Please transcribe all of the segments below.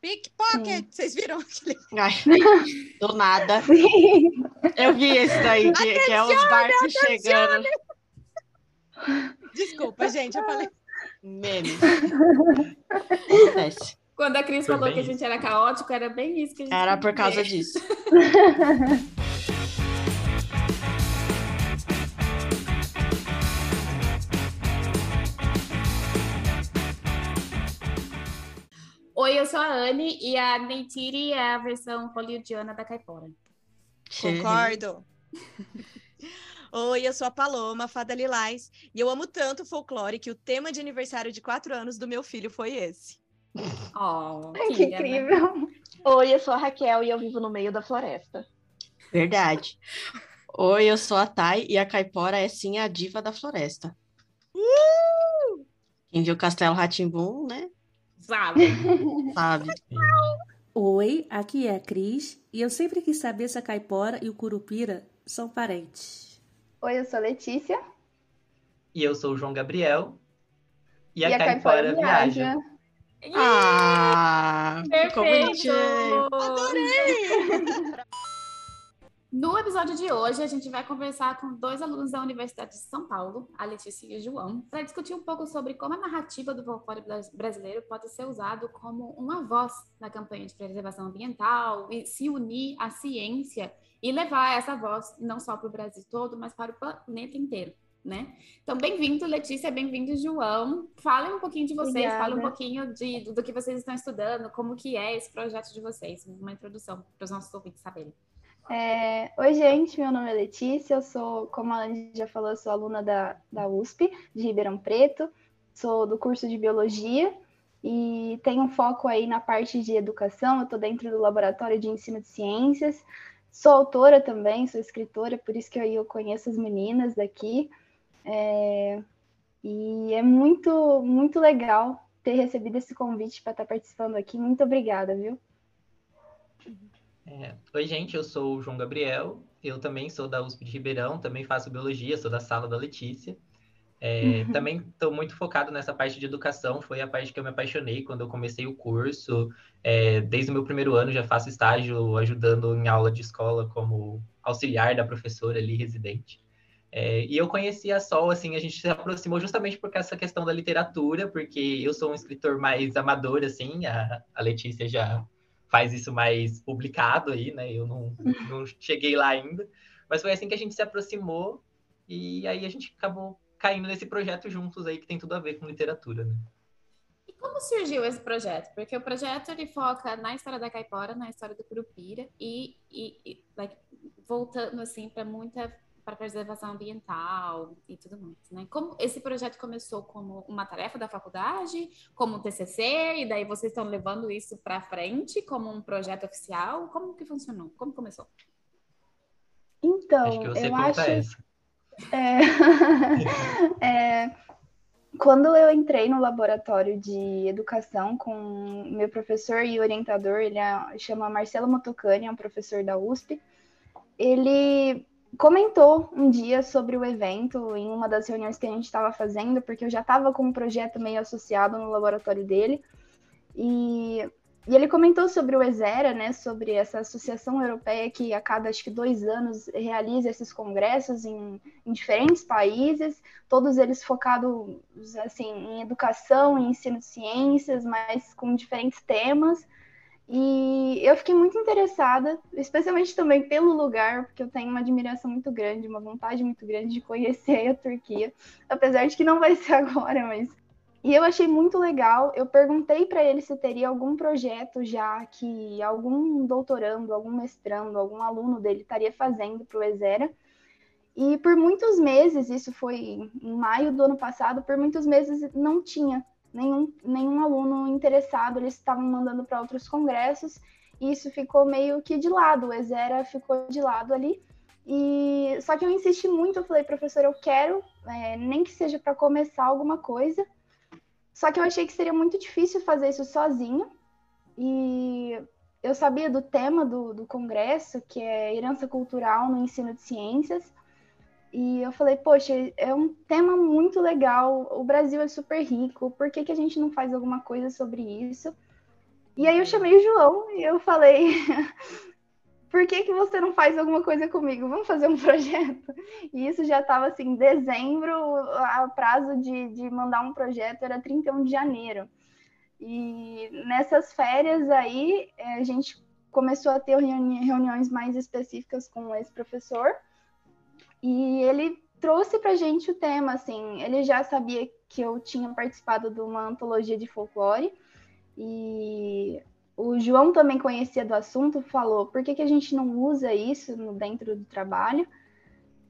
Pickpocket! Vocês viram aquele? Ai, do nada. Eu vi esse daí, que, que é os barcos chegando. Desculpa, gente, eu falei. Meme. Acontece. Quando a Cris Foi falou que a gente era caótico, era bem isso que a gente Era por causa disso. Oi, eu sou a Anne e a Neytiri é a versão hollywoodiana da Caipora. Concordo. Oi, eu sou a Paloma, fada Lilás, e eu amo tanto o folclore que o tema de aniversário de quatro anos do meu filho foi esse. Oh, Ai, que né? incrível. Oi, eu sou a Raquel e eu vivo no meio da floresta. Verdade. Oi, eu sou a Thay e a Caipora é sim a diva da floresta. Quem viu Castelo Ratimbum, né? Sabe? Sabe. Oi, aqui é a Cris e eu sempre quis saber se a caipora e o curupira são parentes. Oi, eu sou a Letícia. E eu sou o João Gabriel. E a, E a Caipora, Caipora viaja. viaja. Ah, ficou Perfeito! bonitinho. No episódio de hoje, a gente vai conversar com dois alunos da Universidade de São Paulo, a Letícia e o João, para discutir um pouco sobre como a narrativa do folclore bras- brasileiro pode ser usado como uma voz na campanha de preservação ambiental e se unir à ciência e levar essa voz não só para o Brasil todo, mas para o planeta inteiro. Né? Então, bem-vindo, Letícia, bem-vindo, João. Falem um pouquinho de vocês, Obrigada. falem um pouquinho de, do que vocês estão estudando, como que é esse projeto de vocês, uma introdução para os nossos ouvintes saberem. É, Oi, gente, meu nome é Letícia, eu sou, como a Anne já falou, sou aluna da, da USP, de Ribeirão Preto, sou do curso de Biologia e tenho um foco aí na parte de educação, eu estou dentro do Laboratório de Ensino de Ciências, sou autora também, sou escritora, por isso que eu, eu conheço as meninas daqui, É, e é muito, muito legal ter recebido esse convite para estar participando aqui, muito obrigada, viu? É, Oi, gente, eu sou o João Gabriel. Eu também sou da USP de Ribeirão, também faço biologia, sou da sala da Letícia. É, Também estou muito focado nessa parte de educação, foi a parte que eu me apaixonei quando eu comecei o curso. É, desde o meu primeiro ano já faço estágio ajudando em aula de escola como auxiliar da professora ali, residente. É, e eu conheci a Sol, assim, a gente se aproximou justamente por essa questão da literatura, porque eu sou um escritor mais amador, assim, a, a Letícia já faz isso mais publicado aí, né? Eu não, não cheguei lá ainda, mas foi assim que a gente se aproximou e aí a gente acabou caindo nesse projeto juntos aí que tem tudo a ver com literatura, né? E como surgiu esse projeto? Porque o projeto ele foca na história da caipora, na história do curupira e, e, e, like, voltando assim para muita para preservação ambiental e tudo mais, né? Como esse projeto começou como uma tarefa da faculdade, como um TCC e daí vocês estão levando isso para frente como um projeto oficial? Como que funcionou? Como começou? Então, Acho que você eu acho essa. É, é, quando eu entrei no laboratório de educação com meu professor e orientador, ele é- chama Marcelo Motocani, é um professor da USP, ele comentou um dia sobre o evento em uma das reuniões que a gente estava fazendo, porque eu já estava com um projeto meio associado no laboratório dele, e, e ele comentou sobre o ESERA, né, sobre essa associação europeia que a cada, acho que dois anos, realiza esses congressos em, em diferentes países, todos eles focados assim, em educação, em ensino de ciências, mas com diferentes temas. E eu fiquei muito interessada, especialmente também pelo lugar, porque eu tenho uma admiração muito grande, uma vontade muito grande de conhecer a Turquia, apesar de que não vai ser agora, mas. E eu achei muito legal. Eu perguntei para ele se teria algum projeto já que algum doutorando, algum mestrando, algum aluno dele estaria fazendo para o Exera. E por muitos meses, isso foi em maio do ano passado, por muitos meses não tinha nenhum, nenhum aluno interessado, eles estavam mandando para outros congressos, e isso ficou meio que de lado, o Exera ficou de lado ali. E só que eu insisti muito, eu falei, professor, eu quero, é, nem que seja para começar alguma coisa. Só que eu achei que seria muito difícil fazer isso sozinho. E eu sabia do tema do, do congresso, que é herança cultural no ensino de ciências. E eu falei, poxa, é um tema muito legal. O Brasil é super rico, por que, que a gente não faz alguma coisa sobre isso? E aí eu chamei o João e eu falei, por que, que você não faz alguma coisa comigo? Vamos fazer um projeto? E isso já estava assim, dezembro, o prazo de, de mandar um projeto era 31 de janeiro. E nessas férias aí, eh, a gente começou a ter reuni reuniões mais específicas com esse professor. E ele trouxe para gente o tema, assim, ele já sabia que eu tinha participado de uma antologia de folclore, e o João também conhecia do assunto, falou, por que, que a gente não usa isso dentro do trabalho?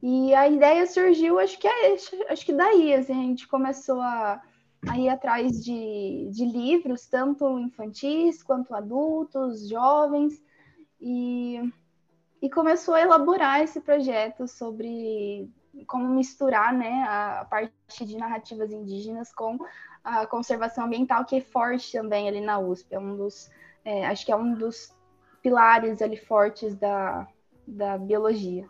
E a ideia surgiu, acho que é, acho que daí, assim, a gente começou a, a ir atrás de, de livros, tanto infantis quanto adultos, jovens, e, e começou a elaborar esse projeto sobre como misturar né, a, parte de narrativas indígenas com a conservação ambiental, que é forte também ali na USP. É um dos, é, acho que é um dos pilares ali fortes da, da biologia.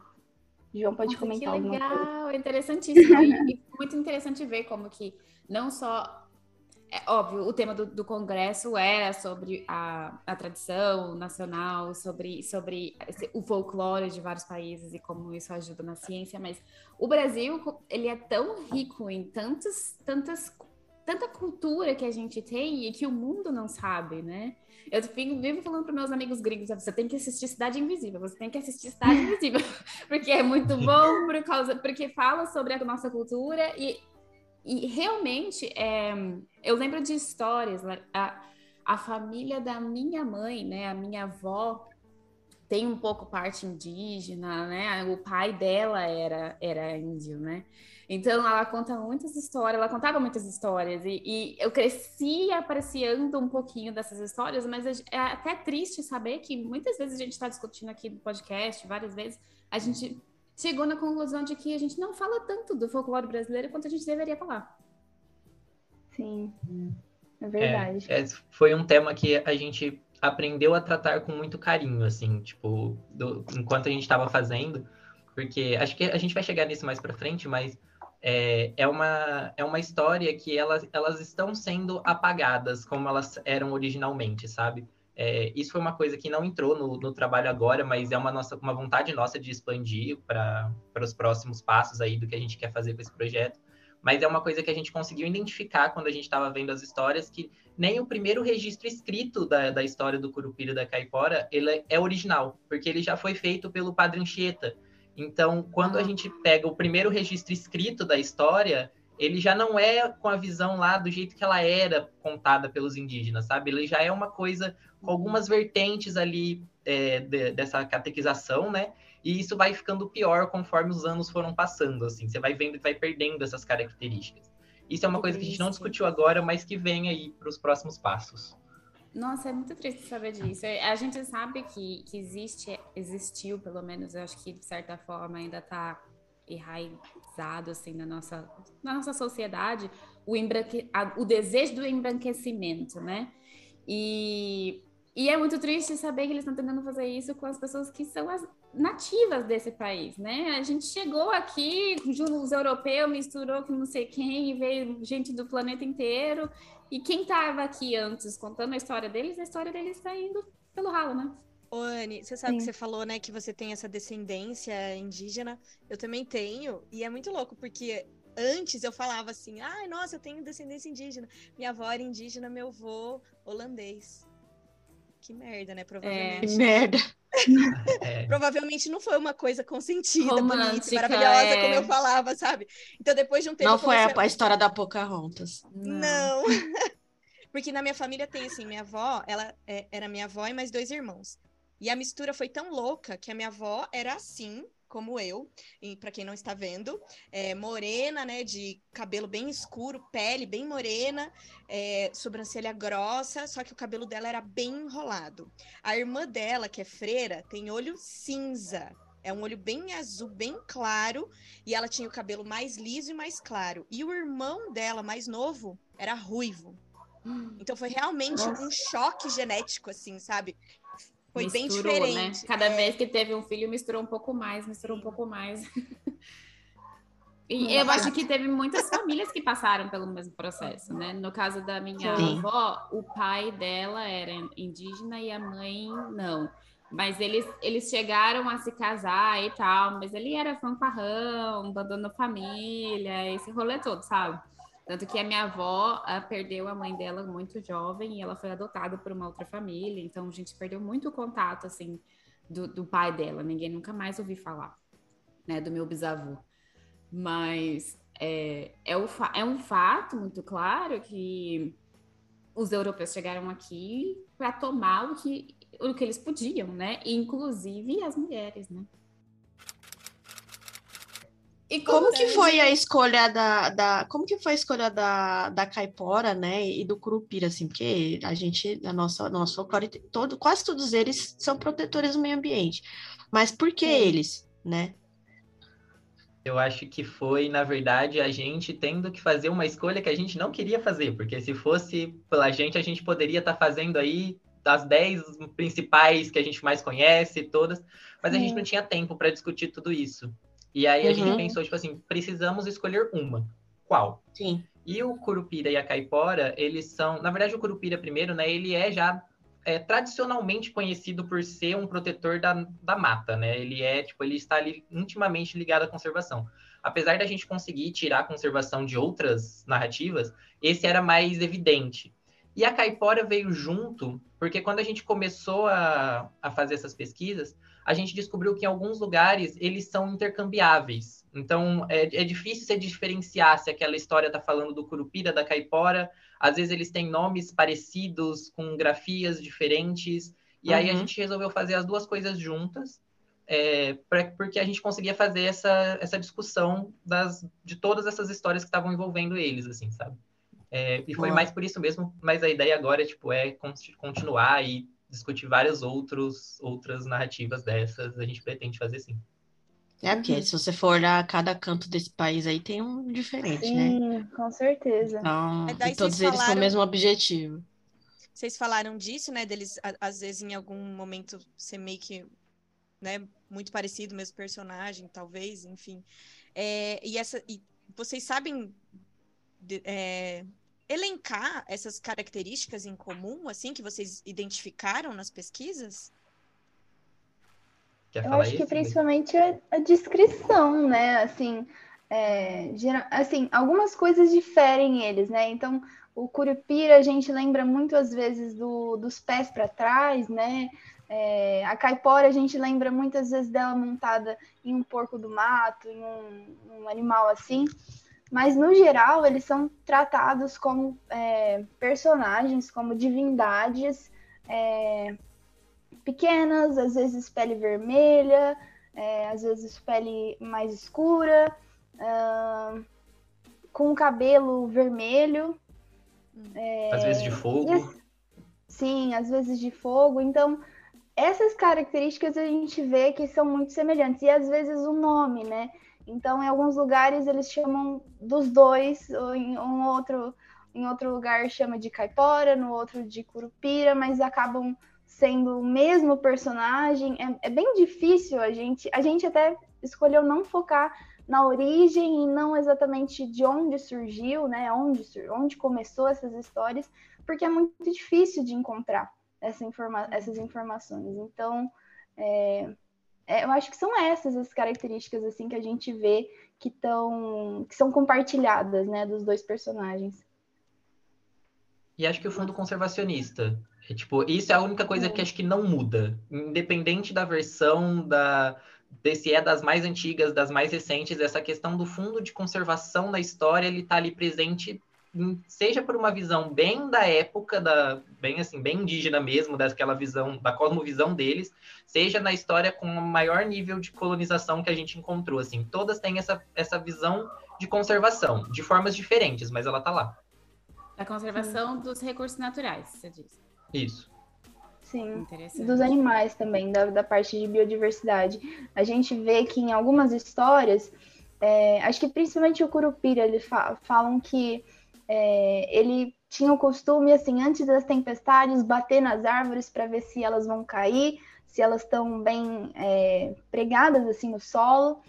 João pode Nossa, comentar que legal, interessantíssimo. e muito interessante ver como que não só é óbvio, o tema do, do, congresso era sobre a, a tradição nacional, sobre, sobre o folclore de vários países e como isso ajuda na ciência, mas o Brasil, ele é tão rico em tantas, tantas, tanta cultura que a gente tem e que o mundo não sabe, né? Eu fico, vivo falando para meus amigos gringos, você tem que assistir Cidade Invisível, você tem que assistir Cidade Invisível, porque é muito bom, por causa, porque fala sobre a nossa cultura e e realmente, é, eu lembro de histórias. Né? A, a família da minha mãe, né, a minha avó, tem um pouco parte indígena, né? O pai dela era, era índio, né? Então ela conta muitas histórias, ela contava muitas histórias e, e, eu cresci apreciando um pouquinho dessas histórias, mas é até triste saber que muitas vezes a gente está discutindo aqui no podcast, várias vezes a gente chegou na conclusão de que a gente não fala tanto do folclore brasileiro quanto a gente deveria falar. Sim, é verdade. É, é, foi um tema que a gente aprendeu a tratar com muito carinho, assim, tipo, do, enquanto a gente estava fazendo, porque acho que a gente vai chegar nisso mais para frente, mas é, é, uma, é uma história que elas, elas estão sendo apagadas como elas eram originalmente, sabe? É, isso foi uma coisa que não entrou no, no, trabalho agora, mas é uma, nossa, uma vontade nossa de expandir para os próximos passos aí do que a gente quer fazer com esse projeto. Mas é uma coisa que a gente conseguiu identificar quando a gente estava vendo as histórias, que nem o primeiro registro escrito da, da história do Curupira da Caipora ele é original, porque ele já foi feito pelo Padre Anchieta. Então, quando a gente pega o primeiro registro escrito da história, ele já não é com a visão lá do jeito que ela era contada pelos indígenas, sabe? Ele já é uma coisa com algumas vertentes ali é, de, dessa catequização, né? E isso vai ficando pior conforme os anos foram passando, assim. Você vai vendo que vai perdendo essas características. Isso é uma coisa que a gente não discutiu agora, mas que vem aí para os próximos passos. Nossa, é muito triste saber disso. A gente sabe que, que existe, existiu, pelo menos, eu acho que de certa forma ainda está enraizado assim na nossa, na nossa sociedade o, embranque, a, o desejo do embranquecimento, né? E, e é muito triste saber que eles estão tentando fazer isso com as pessoas que são as nativas desse país, né? A gente chegou aqui, os europeus misturou com não sei quem, e veio gente do planeta inteiro. E quem estava aqui antes contando a história deles, a história deles está indo pelo ralo, né? Ô, Anne, você sabe Sim. que você falou, né, que você tem essa descendência indígena. Eu também tenho, e é muito louco, porque antes eu falava assim, ai, ah, nossa, eu tenho descendência indígena. Minha avó era indígena, meu avô holandês. Que merda, né? Provavelmente. É, que merda. É. Provavelmente não foi uma coisa consentida, Romântica, bonita, maravilhosa, é. como eu falava, sabe? Então, depois de um tempo. Não foi a, a, história da Pocahontas. Não. não. Porque na minha família tem assim, minha avó, ela é, era minha avó e mais dois irmãos. E a mistura foi tão louca que a minha avó era assim, como eu, e para quem não está vendo, é, morena, né, de cabelo bem escuro, pele bem morena, é, sobrancelha grossa, só que o cabelo dela era bem enrolado. A irmã dela, que é freira, tem olho cinza. É um olho bem azul, bem claro, e ela tinha o cabelo mais liso e mais claro. E o irmão dela, mais novo, era ruivo. Então foi realmente Nossa. um choque genético, assim, sabe? Foi misturou, bem né? diferente. Né? Cada é... vez que teve um filho, misturou um pouco mais, misturou um pouco mais. E eu acho que teve muitas famílias que passaram pelo mesmo processo, né? No caso da minha Sim. avó, o pai dela era indígena e a mãe não. Mas eles, eles chegaram a se casar e tal, mas ele era fanfarrão, abandonou família, esse rolê todo, sabe? Tanto que a minha avó ah, perdeu a mãe dela muito jovem e ela foi adotada por uma outra família, então a gente perdeu muito contato, assim, do, do pai dela. Ninguém nunca mais ouviu falar, né, do meu bisavô. Mas é, é, o é um fato muito claro que os europeus chegaram aqui para tomar o que, o que eles podiam, né? Inclusive as mulheres, né? E como que foi a escolha da, da como que foi a escolha da, da caipora, né, e do curupira, assim, porque a gente, a nossa, nosso folclore, todo, quase todos eles são protetores do meio ambiente, mas por que eles, né? Eu acho que foi, na verdade, a gente tendo que fazer uma escolha que a gente não queria fazer, porque se fosse pela gente, a gente poderia estar fazendo aí das 10 principais que a gente mais conhece, todas, mas a gente não tinha tempo para discutir tudo isso. E aí a gente Uhum. pensou, tipo assim, precisamos escolher uma. Qual? Sim. E o curupira e a caipora, eles são, na verdade, o curupira primeiro, né? Ele é já é, tradicionalmente conhecido por ser um protetor da, da mata, né? Ele é, tipo, ele está ali intimamente ligado à conservação. Apesar da gente conseguir tirar a conservação de outras narrativas, esse era mais evidente. E a caipora veio junto, porque quando a gente começou a, a fazer essas pesquisas, a gente descobriu que em alguns lugares eles são intercambiáveis. Então é, é difícil você diferenciar se aquela história está falando do curupira, da caipora. Às vezes eles têm nomes parecidos, com grafias diferentes. E aí a Uhum. gente resolveu fazer as duas coisas juntas, é, pra- porque a gente conseguia fazer essa, essa discussão das, de todas essas histórias que estavam envolvendo eles, assim, sabe? É, e foi mais por isso mesmo, mas a ideia agora tipo, é con- continuar e discutir várias outros, outras narrativas dessas. A gente pretende fazer sim. É, porque se você for olhar cada canto desse país aí, tem um diferente, né? Sim, com certeza. Então, todos vocês eles com o falaram- mesmo objetivo. Vocês falaram disso, né? Deles, às vezes, em algum momento, ser meio que, né? Muito parecido, mesmo personagem, talvez, enfim. É, e, essa, e vocês sabem de- é, elencar essas características em comum, assim, que vocês identificaram nas pesquisas? Quer Eu acho que isso? principalmente a, a descrição, né? Assim, é, gera- assim, algumas coisas diferem eles, né? Então, o curupira a gente lembra muito às vezes do- dos pés para trás, né? É, a caipora a gente lembra muitas vezes dela montada em um porco do mato, em um, um animal assim. Mas no geral eles são tratados como é, personagens, como divindades. é, pequenas, às vezes pele vermelha, é, às vezes pele mais escura, com cabelo vermelho, Às vezes de fogo. sim, às vezes de fogo. Então, essas características a gente vê que são muito semelhantes, e às vezes o nome, né? Então, em alguns lugares eles chamam dos dois, ou em um outro, em outro lugar chama de caipora, no outro de curupira, mas acabam sendo o mesmo personagem. É, é bem difícil a gente. A gente até escolheu não focar na origem e não exatamente de onde surgiu, né? Onde, onde começou essas histórias, porque é muito difícil de encontrar essa informa essas informações. Então, é, é, eu acho que são essas as características assim que a gente vê que, tão, que são compartilhadas, né, dos dois personagens. E acho que o fundo conservacionista. É, tipo, isso é a única coisa que acho que não muda. Independente da versão, da, de se é das mais antigas, das mais recentes, essa questão do fundo de conservação na história, ele tá ali presente, seja por uma visão bem da época, da, bem assim, bem indígena mesmo, daquela visão, da cosmovisão deles, seja na história com o maior nível de colonização que a gente encontrou. Assim, todas têm essa, essa visão de conservação, de formas diferentes, mas ela tá lá. Da conservação dos recursos naturais, você disse. Isso. Sim. Interessante. dos animais também, da, da parte de biodiversidade. A gente vê que em algumas histórias, é, acho que principalmente o Curupira, eles fa- falam que é, ele tinha o costume, assim, antes das tempestades, bater nas árvores para ver se elas vão cair, se elas estão bem é, pregadas assim no solo.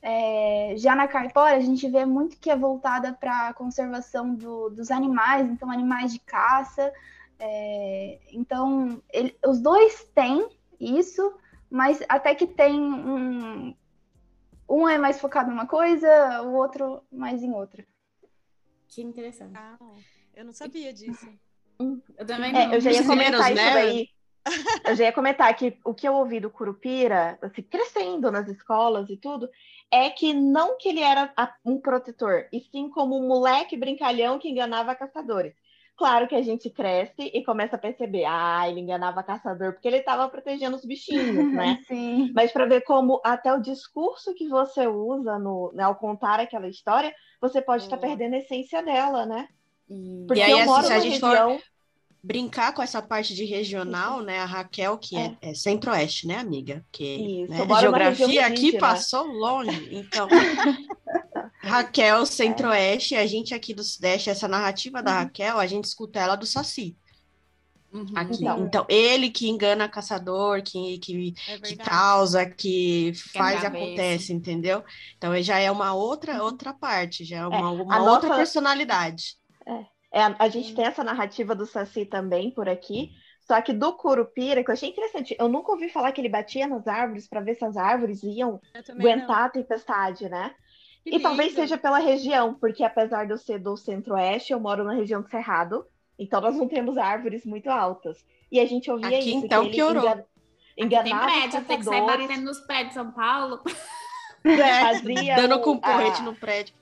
É, já na caipora, a gente vê muito que é voltada para a conservação do, dos animais, então animais de caça. É, então, ele, os dois têm isso, mas até que tem um. Um é mais focado em uma coisa, o outro mais em outra. Que interessante. Ah, eu não sabia disso. Eu também É, não. eu já ia comentar isso né? daí. Eu já ia comentar que o que eu ouvi do Curupira, assim, crescendo nas escolas e tudo, é que não que ele era um protetor, e sim como um moleque brincalhão que enganava caçadores. Claro que a gente cresce e começa a perceber, ah, ele enganava caçador porque ele estava protegendo os bichinhos, né? Sim. Mas para ver como até o discurso que você usa no, né, ao contar aquela história, você pode estar Boa. perdendo a essência dela, né? E- Porque aí, eu assim, moro se a gente for- região... Brincar com essa parte de regional, né? A Raquel, que é, é centro-oeste, né, amiga? Que Isso, né, geografia aqui indígena. passou longe. Então, Raquel, centro-oeste, a gente aqui do sudeste, essa narrativa da Raquel, a gente escuta ela do Saci. Uhum. Aqui. Então. Então, ele que engana caçador, que, que, É que causa, que faz e acontece, entendeu? Então, já é uma outra outra parte, já é uma, uma a outra nossa- personalidade. É, a, a gente tem essa narrativa do Saci também por aqui, só que do Curupira, que eu achei interessante, eu nunca ouvi falar que ele batia nas árvores para ver se as árvores iam também não. aguentar a tempestade, né? Que E talvez lindo. seja pela região, porque apesar de eu ser do centro-oeste, eu moro na região do Cerrado, então nós não temos árvores muito altas. E a gente ouvia Aqui, isso, então, que ele piorou. engan- Tem enganava prédio, tem que sair batendo nos prédios de São Paulo. fazia Dando o- com porrete a- no prédio.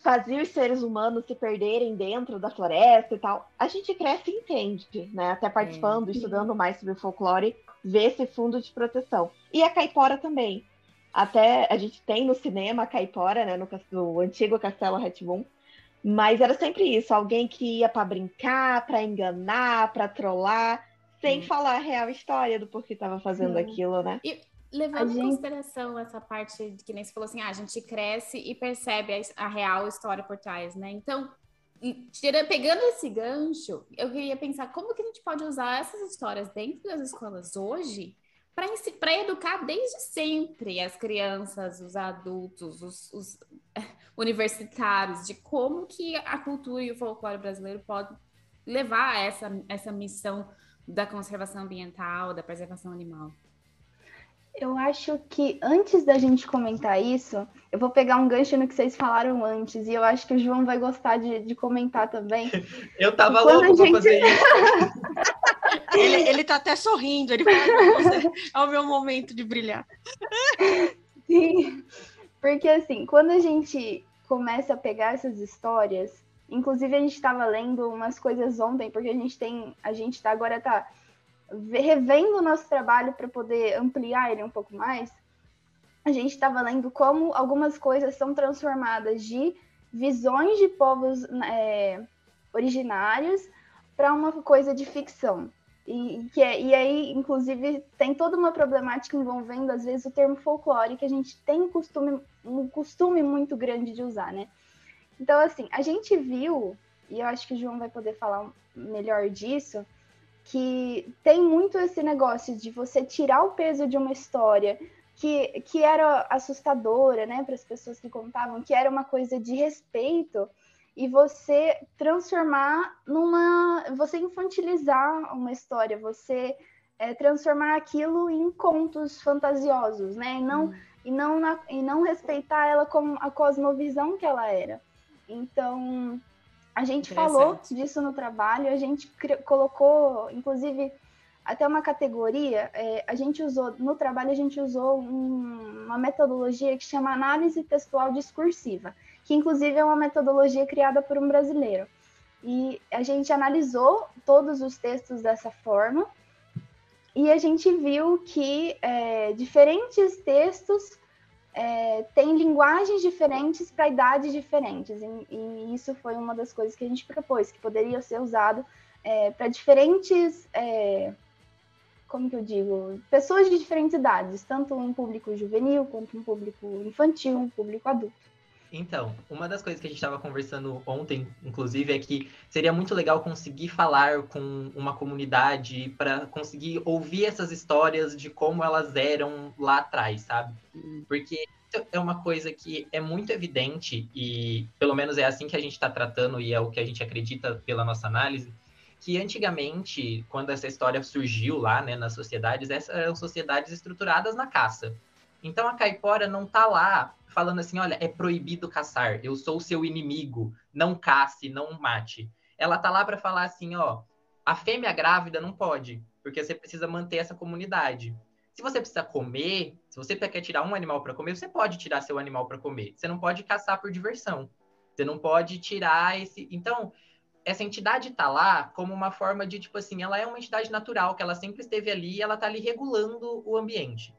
fazia os seres humanos se perderem dentro da floresta e tal. A gente cresce e entende, né? Até participando, estudando mais sobre o folclore, vê esse fundo de proteção. E a caipora também. Até a gente tem no cinema a caipora, né? No, no antigo Castelo Ratibum. Mas era sempre isso, alguém que ia para brincar, para enganar, para trollar, sem Hum. falar a real história do porquê estava fazendo Sim. aquilo, né? Levando A em gente- consideração essa parte de que nem você falou assim, ah, a gente cresce e percebe a, a real história por trás, né? Então, e tira- pegando esse gancho, eu queria pensar como que a gente pode usar essas histórias dentro das escolas hoje para educar desde sempre as crianças, os adultos, os, os, universitários, de como que a cultura e o folclore brasileiro podem levar a essa, essa missão da conservação ambiental, da preservação animal. Eu acho que antes da gente comentar isso, eu vou pegar um gancho no que vocês falaram antes, e eu acho que o João vai gostar de, de comentar também. Eu tava Quando louco a pra gente- fazer isso. Ele, ele tá até sorrindo, ele fala, "Nossa, é o meu momento de brilhar. Sim, porque assim, quando a gente começa a pegar essas histórias, inclusive a gente estava lendo umas coisas ontem, porque a gente tem, a gente tá agora tá ve- revendo o nosso trabalho para poder ampliar ele um pouco mais. A gente estava lendo como algumas coisas são transformadas de visões de povos é, originários para uma coisa de ficção. E, que é- e aí, inclusive, tem toda uma problemática envolvendo, às vezes, o termo folclore, que a gente tem um costume, um costume muito grande de usar, né? Então, assim, a gente viu, e eu acho que o João vai poder falar melhor disso, que tem muito esse negócio de você tirar o peso de uma história que, que era assustadora, né, para as pessoas que contavam, que era uma coisa de respeito, e você transformar numa. você infantilizar uma história, você é, transformar aquilo em contos fantasiosos, né? E não, e, não na- e não respeitar ela como a cosmovisão que ela era. Então, a gente falou disso no trabalho, a gente colocou, inclusive, até uma categoria, é, a gente usou, no trabalho a gente usou um- uma metodologia que chama análise textual discursiva, que inclusive é uma metodologia criada por um brasileiro. E a gente analisou todos os textos dessa forma e a gente viu que é, diferentes textos é, têm linguagens diferentes para idades diferentes. E, e isso foi uma das coisas que a gente propôs, que poderia ser usado é, para diferentes. é, como que eu digo? Pessoas de diferentes idades, tanto um público juvenil quanto um público infantil, um público adulto. Então, uma das coisas que a gente estava conversando ontem, inclusive, é que seria muito legal conseguir falar com uma comunidade para conseguir ouvir essas histórias de como elas eram lá atrás, sabe? Porque é uma coisa que é muito evidente e pelo menos é assim que a gente está tratando e é o que a gente acredita pela nossa análise, que antigamente, quando essa história surgiu lá, né, nas sociedades, essas eram sociedades estruturadas na caça. Então a caipora não tá lá falando assim, olha, é proibido caçar, eu sou o seu inimigo, não cace, não mate. Ela tá lá para falar assim, ó, a fêmea grávida não pode, porque você precisa manter essa comunidade. Se você precisa comer, se você quer tirar um animal para comer, você pode tirar seu animal para comer. Você não pode caçar por diversão. Você não pode tirar esse. Então, essa entidade tá lá como uma forma de, tipo assim, ela é uma entidade natural, que ela sempre esteve ali e ela tá ali regulando o ambiente.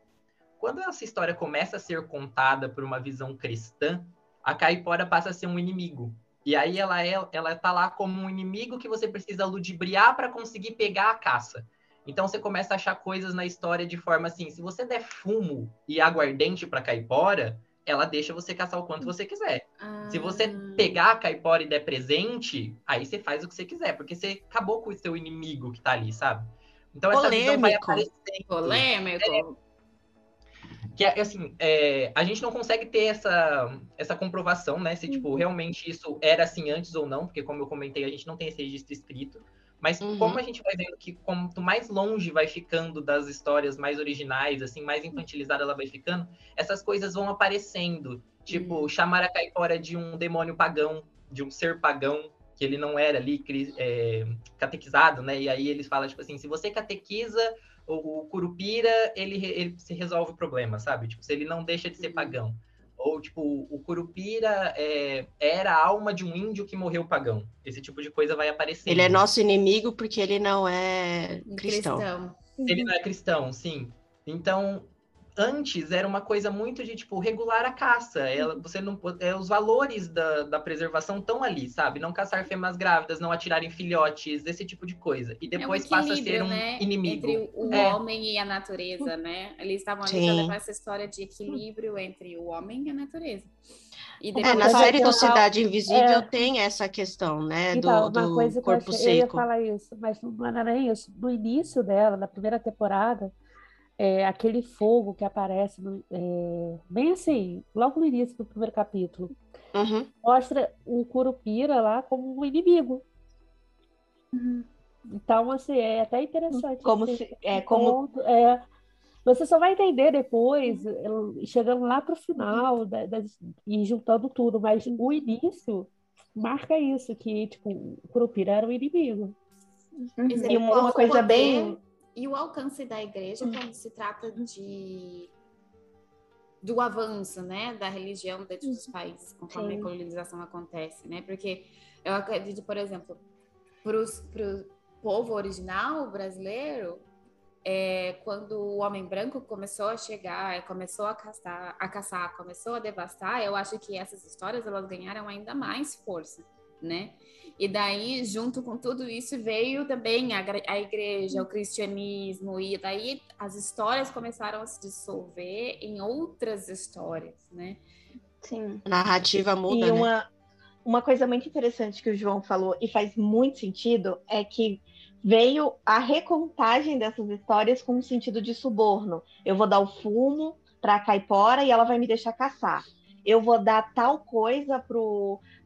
Quando essa história começa a ser contada por uma visão cristã, a caipora passa a ser um inimigo. E aí ela é, ela tá lá como um inimigo que você precisa ludibriar para conseguir pegar a caça. Então você começa a achar coisas na história de forma assim, se você der fumo e aguardente para caipora, ela deixa você caçar o quanto você quiser. Ah. Se você pegar a caipora e der presente, aí você faz o que você quiser, porque você acabou com o seu inimigo que tá ali, sabe? Então essa Polêmico. visão vai aparecendo. Polêmico. É, que é assim, é, a gente não consegue ter essa, essa comprovação, né? Se tipo, uhum. realmente isso era assim antes ou não, porque como eu comentei, a gente não tem esse registro escrito. Mas uhum. como a gente vai vendo que quanto mais longe vai ficando das histórias mais originais, assim, mais infantilizada ela vai ficando, essas coisas vão aparecendo. Tipo, uhum. chamar a caipora de um demônio pagão, de um ser pagão, que ele não era ali é, catequizado, né? E aí eles falam, tipo assim, se você catequiza o, o Curupira, ele, ele se resolve o problema, sabe? Tipo, se ele não deixa de ser uhum. pagão. Ou, tipo, o Curupira é, era a alma de um índio que morreu pagão. Esse tipo de coisa vai aparecer. Ele é nosso inimigo porque ele não é cristão. cristão. Ele não é cristão, sim. Então, antes era uma coisa muito de tipo regular a caça. Ela, uhum. você não é, os valores da, da preservação estão ali, sabe? Não caçar fêmeas grávidas, não atirar em filhotes, esse tipo de coisa. E depois é um passa a ser um né? inimigo entre o é. homem e a natureza, né? Eles estavam ali levar essa história de equilíbrio entre o homem e a natureza. E depois... É, na série Sociedade Invisível é... tem essa questão, né? Então, do, do corpo seco. Eu ia falar isso, mas não era isso. No início dela, na primeira temporada, é, aquele fogo que aparece no, é, bem assim, logo no início do primeiro capítulo, uhum. mostra o Curupira lá como um inimigo. Uhum. Então, assim, é até interessante. Como assim, se, é, como... é, você só vai entender depois, chegando lá para o final da, da, e juntando tudo, mas o início marca isso, que tipo, o Curupira era um inimigo. Uhum. E uma, coisa bem e o alcance da igreja hum. quando se trata de do avanço, né, da religião dentro dos uhum. países, conforme Sim. a colonização acontece, né? Porque eu acredito, por exemplo, para o povo original brasileiro, é, quando o homem branco começou a chegar, começou a caçar, a caçar, começou a devastar, eu acho que essas histórias elas ganharam ainda mais força, né? E daí, junto com tudo isso, veio também a, a igreja, o cristianismo, e daí as histórias começaram a se dissolver em outras histórias, né? Sim. A narrativa muda, e uma, né? uma coisa muito interessante que o João falou, e faz muito sentido, é que veio a recontagem dessas histórias com um sentido de suborno. Eu vou dar o fumo para a caipora e ela vai me deixar caçar. Eu vou dar tal coisa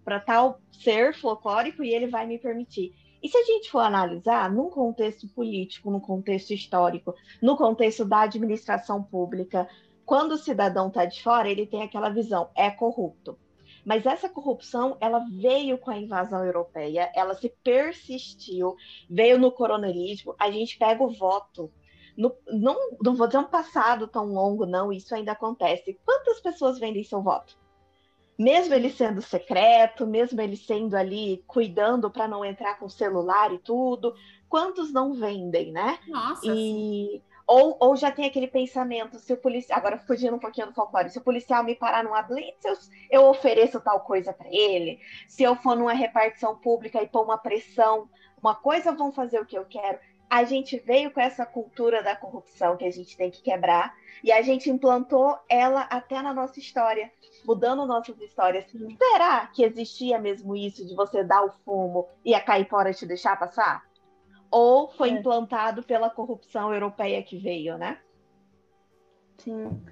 para tal ser folclórico e ele vai me permitir. E se a gente for analisar num contexto político, no contexto histórico, no contexto da administração pública, quando o cidadão está de fora, ele tem aquela visão, é corrupto. Mas essa corrupção, ela veio com a invasão europeia, ela se persistiu, veio no coronelismo, a gente pega o voto. No, não, não vou dizer um passado tão longo, não, isso ainda acontece. Quantas pessoas vendem seu voto? mesmo ele sendo secreto, mesmo ele sendo ali cuidando para não entrar com celular e tudo, quantos não vendem, né? Nossa. E ou, ou já tem aquele pensamento, se o policial, agora fugindo um pouquinho do folclore, se o policial me parar numa blitz, eu, eu ofereço tal coisa para ele. Se eu for numa repartição pública e pôr uma pressão, uma coisa vão fazer o que eu quero. A gente veio com essa cultura da corrupção que a gente tem que quebrar e a gente implantou ela até na nossa história, mudando nossas histórias. Será que existia mesmo isso de você dar o fumo e a caipora te deixar passar? Ou foi É. implantado pela corrupção europeia que veio, né? Sim.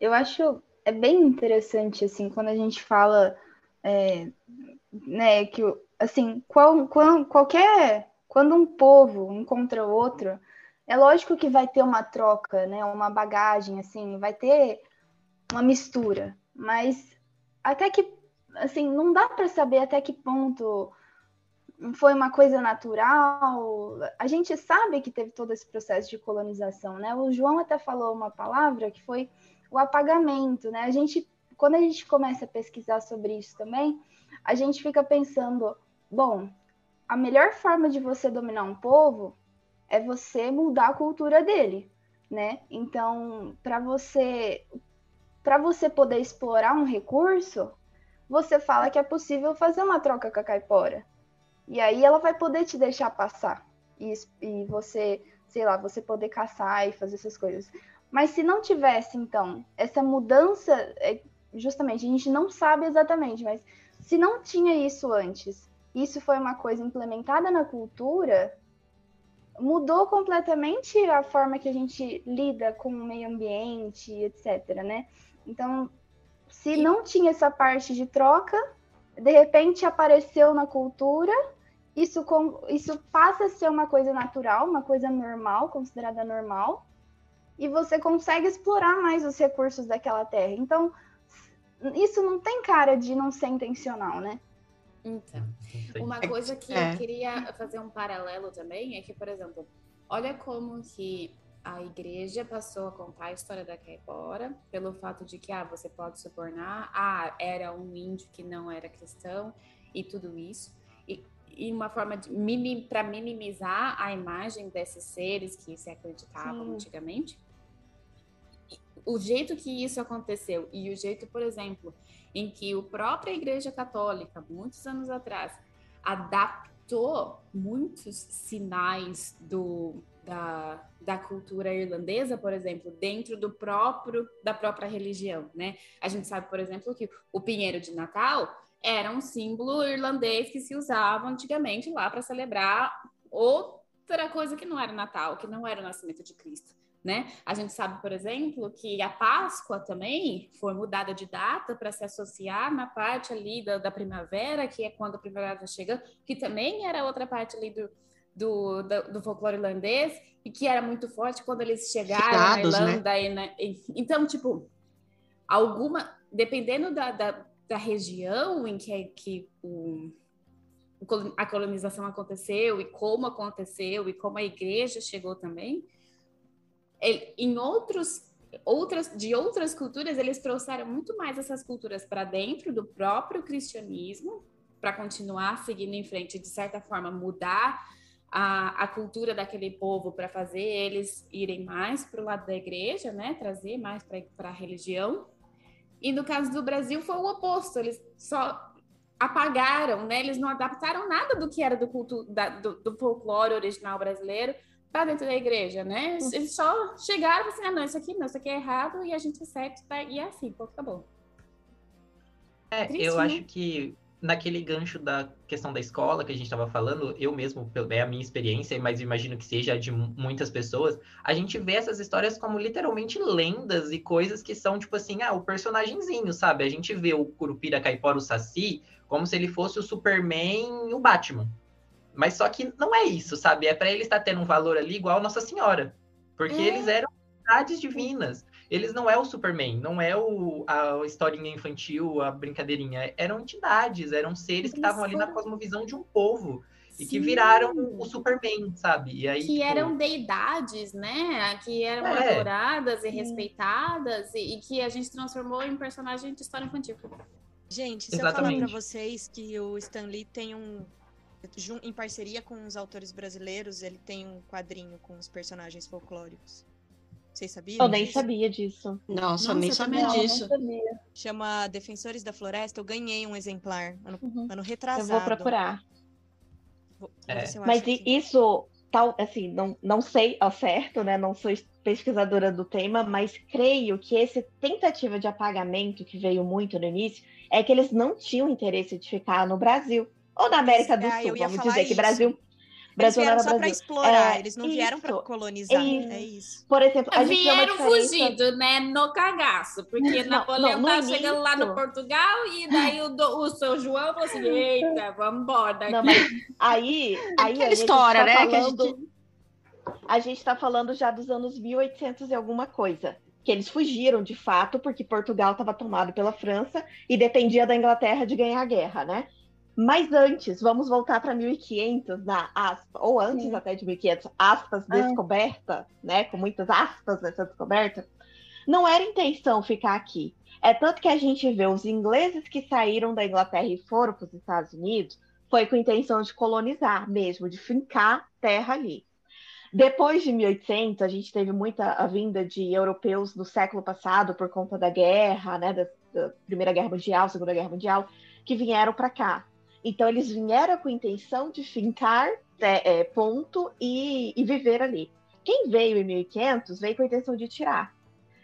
Eu acho é bem interessante assim quando a gente fala é, né que assim qual, qual- qualquer quando um povo encontra outro é lógico que vai ter uma troca né uma bagagem assim vai ter uma mistura mas até que assim não dá para saber até que ponto foi uma coisa natural. A gente sabe que teve todo esse processo de colonização, né? O João até falou uma palavra que foi o apagamento, né? A gente, quando a gente começa a pesquisar sobre isso também, a gente fica pensando, bom, a melhor forma de você dominar um povo é você mudar a cultura dele, né? Então, para você para você poder explorar um recurso, você fala que é possível fazer uma troca com a caipora. E aí ela vai poder te deixar passar. E, e você, sei lá, você poder caçar e fazer essas coisas. Mas se não tivesse, então, essa mudança, é, justamente, a gente não sabe exatamente, mas se não tinha isso antes, isso foi uma coisa implementada na cultura, mudou completamente a forma que a gente lida com o meio ambiente, etc, né? Então, se não tinha essa parte de troca, de repente apareceu na cultura, isso, com, isso passa a ser uma coisa natural, uma coisa normal, considerada normal, e você consegue explorar mais os recursos daquela terra. Então, isso não tem cara de não ser intencional, né? Então, uma coisa que É. eu queria fazer um paralelo também é que, por exemplo, olha como que a igreja passou a contar a história da caipora pelo fato de que ah, você pode subornar, ah, era um índio que não era cristão e tudo isso. E, e uma forma de mini, para minimizar a imagem desses seres que se acreditavam Sim. antigamente. O jeito que isso aconteceu e o jeito, por exemplo, em que a própria Igreja Católica, muitos anos atrás, adaptou muitos sinais do, da, da cultura irlandesa, por exemplo, dentro do próprio da própria religião, né? A gente sabe, por exemplo, que o pinheiro de Natal era um símbolo irlandês que se usava antigamente lá para celebrar outra coisa que não era Natal, que não era o nascimento de Cristo. Né? A gente sabe, por exemplo, que a Páscoa também foi mudada de data para se associar na parte ali da, da primavera, que é quando a primavera está chegando, que também era outra parte ali do, do, do, do folclore irlandês, e que era muito forte quando eles chegaram Finados, na né? Irlanda. E na- e- então, tipo, alguma. Dependendo da, da, da região em que, que o, a colonização aconteceu e como aconteceu e como a igreja chegou também, ele- em outros outras de outras culturas eles trouxeram muito mais essas culturas para dentro do próprio cristianismo para continuar seguindo em frente de certa forma mudar a, a cultura daquele povo para fazer eles irem mais para o lado da igreja né? Trazer mais para a religião. E no caso do Brasil foi o oposto. Eles só apagaram né? Eles não adaptaram nada do que era do culto da- do, do folclore original brasileiro para dentro da igreja, né? Eles só chegaram e assim, ah, não, isso aqui não, isso aqui é errado e a gente segue, tá? E é assim, pô, acabou. É, Triste, eu né? acho que naquele gancho da questão da escola que a gente estava falando, eu mesmo, é a minha experiência, mas imagino que seja a de mu- muitas pessoas, a gente vê essas histórias como literalmente lendas e coisas que são, tipo assim, ah, o personagemzinho, sabe? A gente vê o Curupira Caipora, o Saci, como se ele fosse o Superman e o Batman. Mas só que não é isso, sabe? É para ele estar tendo um valor ali igual a Nossa Senhora. Porque É. eles eram entidades divinas. Eles não é o Superman, não é o, a historinha infantil, a brincadeirinha. Eram entidades, eram seres que Eles estavam ali na cosmovisão de um povo. E que Sim. viraram o Superman, sabe? E aí, que tipo, eram deidades, né? Que eram É. adoradas e respeitadas e, e que a gente transformou em personagem de história infantil. Gente, se eu falar pra Exatamente. vocês que o Stan Lee tem um. Em parceria com os autores brasileiros, ele tem um quadrinho com os personagens folclóricos. Vocês sabiam? Eu nem sabia disso. Nossa, eu Nossa, nem eu sabia não, disso. sabia. Chama Defensores da Floresta. Eu ganhei um exemplar ano, Uhum. ano Eu retrasado. vou procurar. Vou- É. eu Mas aqui. isso, tal, assim, não, não sei ao certo, né? Não sou pesquisadora do tema, mas creio que esse tentativa de apagamento que veio muito no início é que eles não tinham interesse de ficar no Brasil ou na América do Ah, eu Sul, ia vamos dizer que isso. Brasil, Eles Brasil não vieram era só para Brasil. explorar, É, eles não vieram para isso, colonizar. isso. É isso. Por exemplo, a gente Vieram diferença- fugido, né? No cagaço. Porque Não, Napoleão não, no tá chegando lá no início. Portugal e daí o, do- o seu João falou assim: eita, vamos embora daqui. Não, mas aí, aí Aquela a gente história, tá né, que a falando, a gente está falando já dos anos 1800 e alguma coisa. Que eles fugiram de fato, porque Portugal estava tomado pela França e dependia da Inglaterra de ganhar a guerra, né? Mas antes, vamos voltar para 1500, na aspa, ou antes Sim. até de 1500, aspas, Ah. descoberta, né? Com muitas aspas nessa descoberta. Não era intenção ficar aqui. É tanto que a gente vê os ingleses que saíram da Inglaterra e foram para os Estados Unidos, foi com intenção de colonizar mesmo, de fincar terra ali. Depois de 1800, a gente teve muita a vinda de europeus no século passado por conta da guerra, né, da, da Primeira Guerra Mundial, Segunda Guerra Mundial, que vieram para cá. Então eles vieram com a intenção de fincar é, é, ponto e, e viver ali. Quem veio em 1500 veio com a intenção de tirar.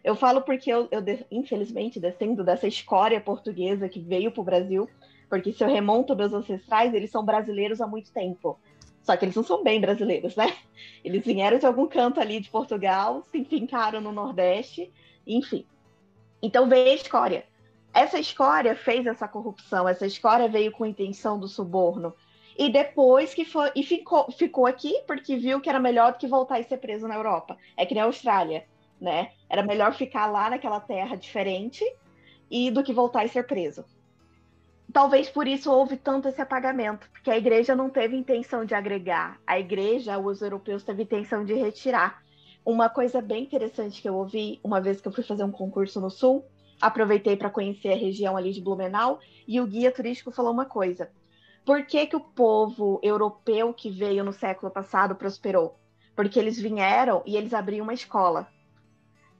Eu falo porque eu, eu infelizmente, descendo dessa escória portuguesa que veio para o Brasil, porque se eu remonto meus ancestrais, eles são brasileiros há muito tempo. Só que eles não são bem brasileiros, né? Eles vieram de algum canto ali de Portugal, se enfincaram no Nordeste, enfim. Então veio a escória. Essa escória fez essa corrupção, essa escória veio com intenção do suborno. E depois que foi. E ficou, ficou aqui porque viu que era melhor do que voltar e ser preso na Europa. É que nem a Austrália, né? Era melhor ficar lá naquela terra diferente e do que voltar e ser preso. Talvez por isso houve tanto esse apagamento, porque a igreja não teve intenção de agregar, a igreja, os europeus, teve intenção de retirar. Uma coisa bem interessante que eu ouvi uma vez que eu fui fazer um concurso no Sul, aproveitei para conhecer a região ali de Blumenau, e o guia turístico falou uma coisa. Por que, que o povo europeu que veio no século passado prosperou? Porque eles vieram e eles abriam uma escola.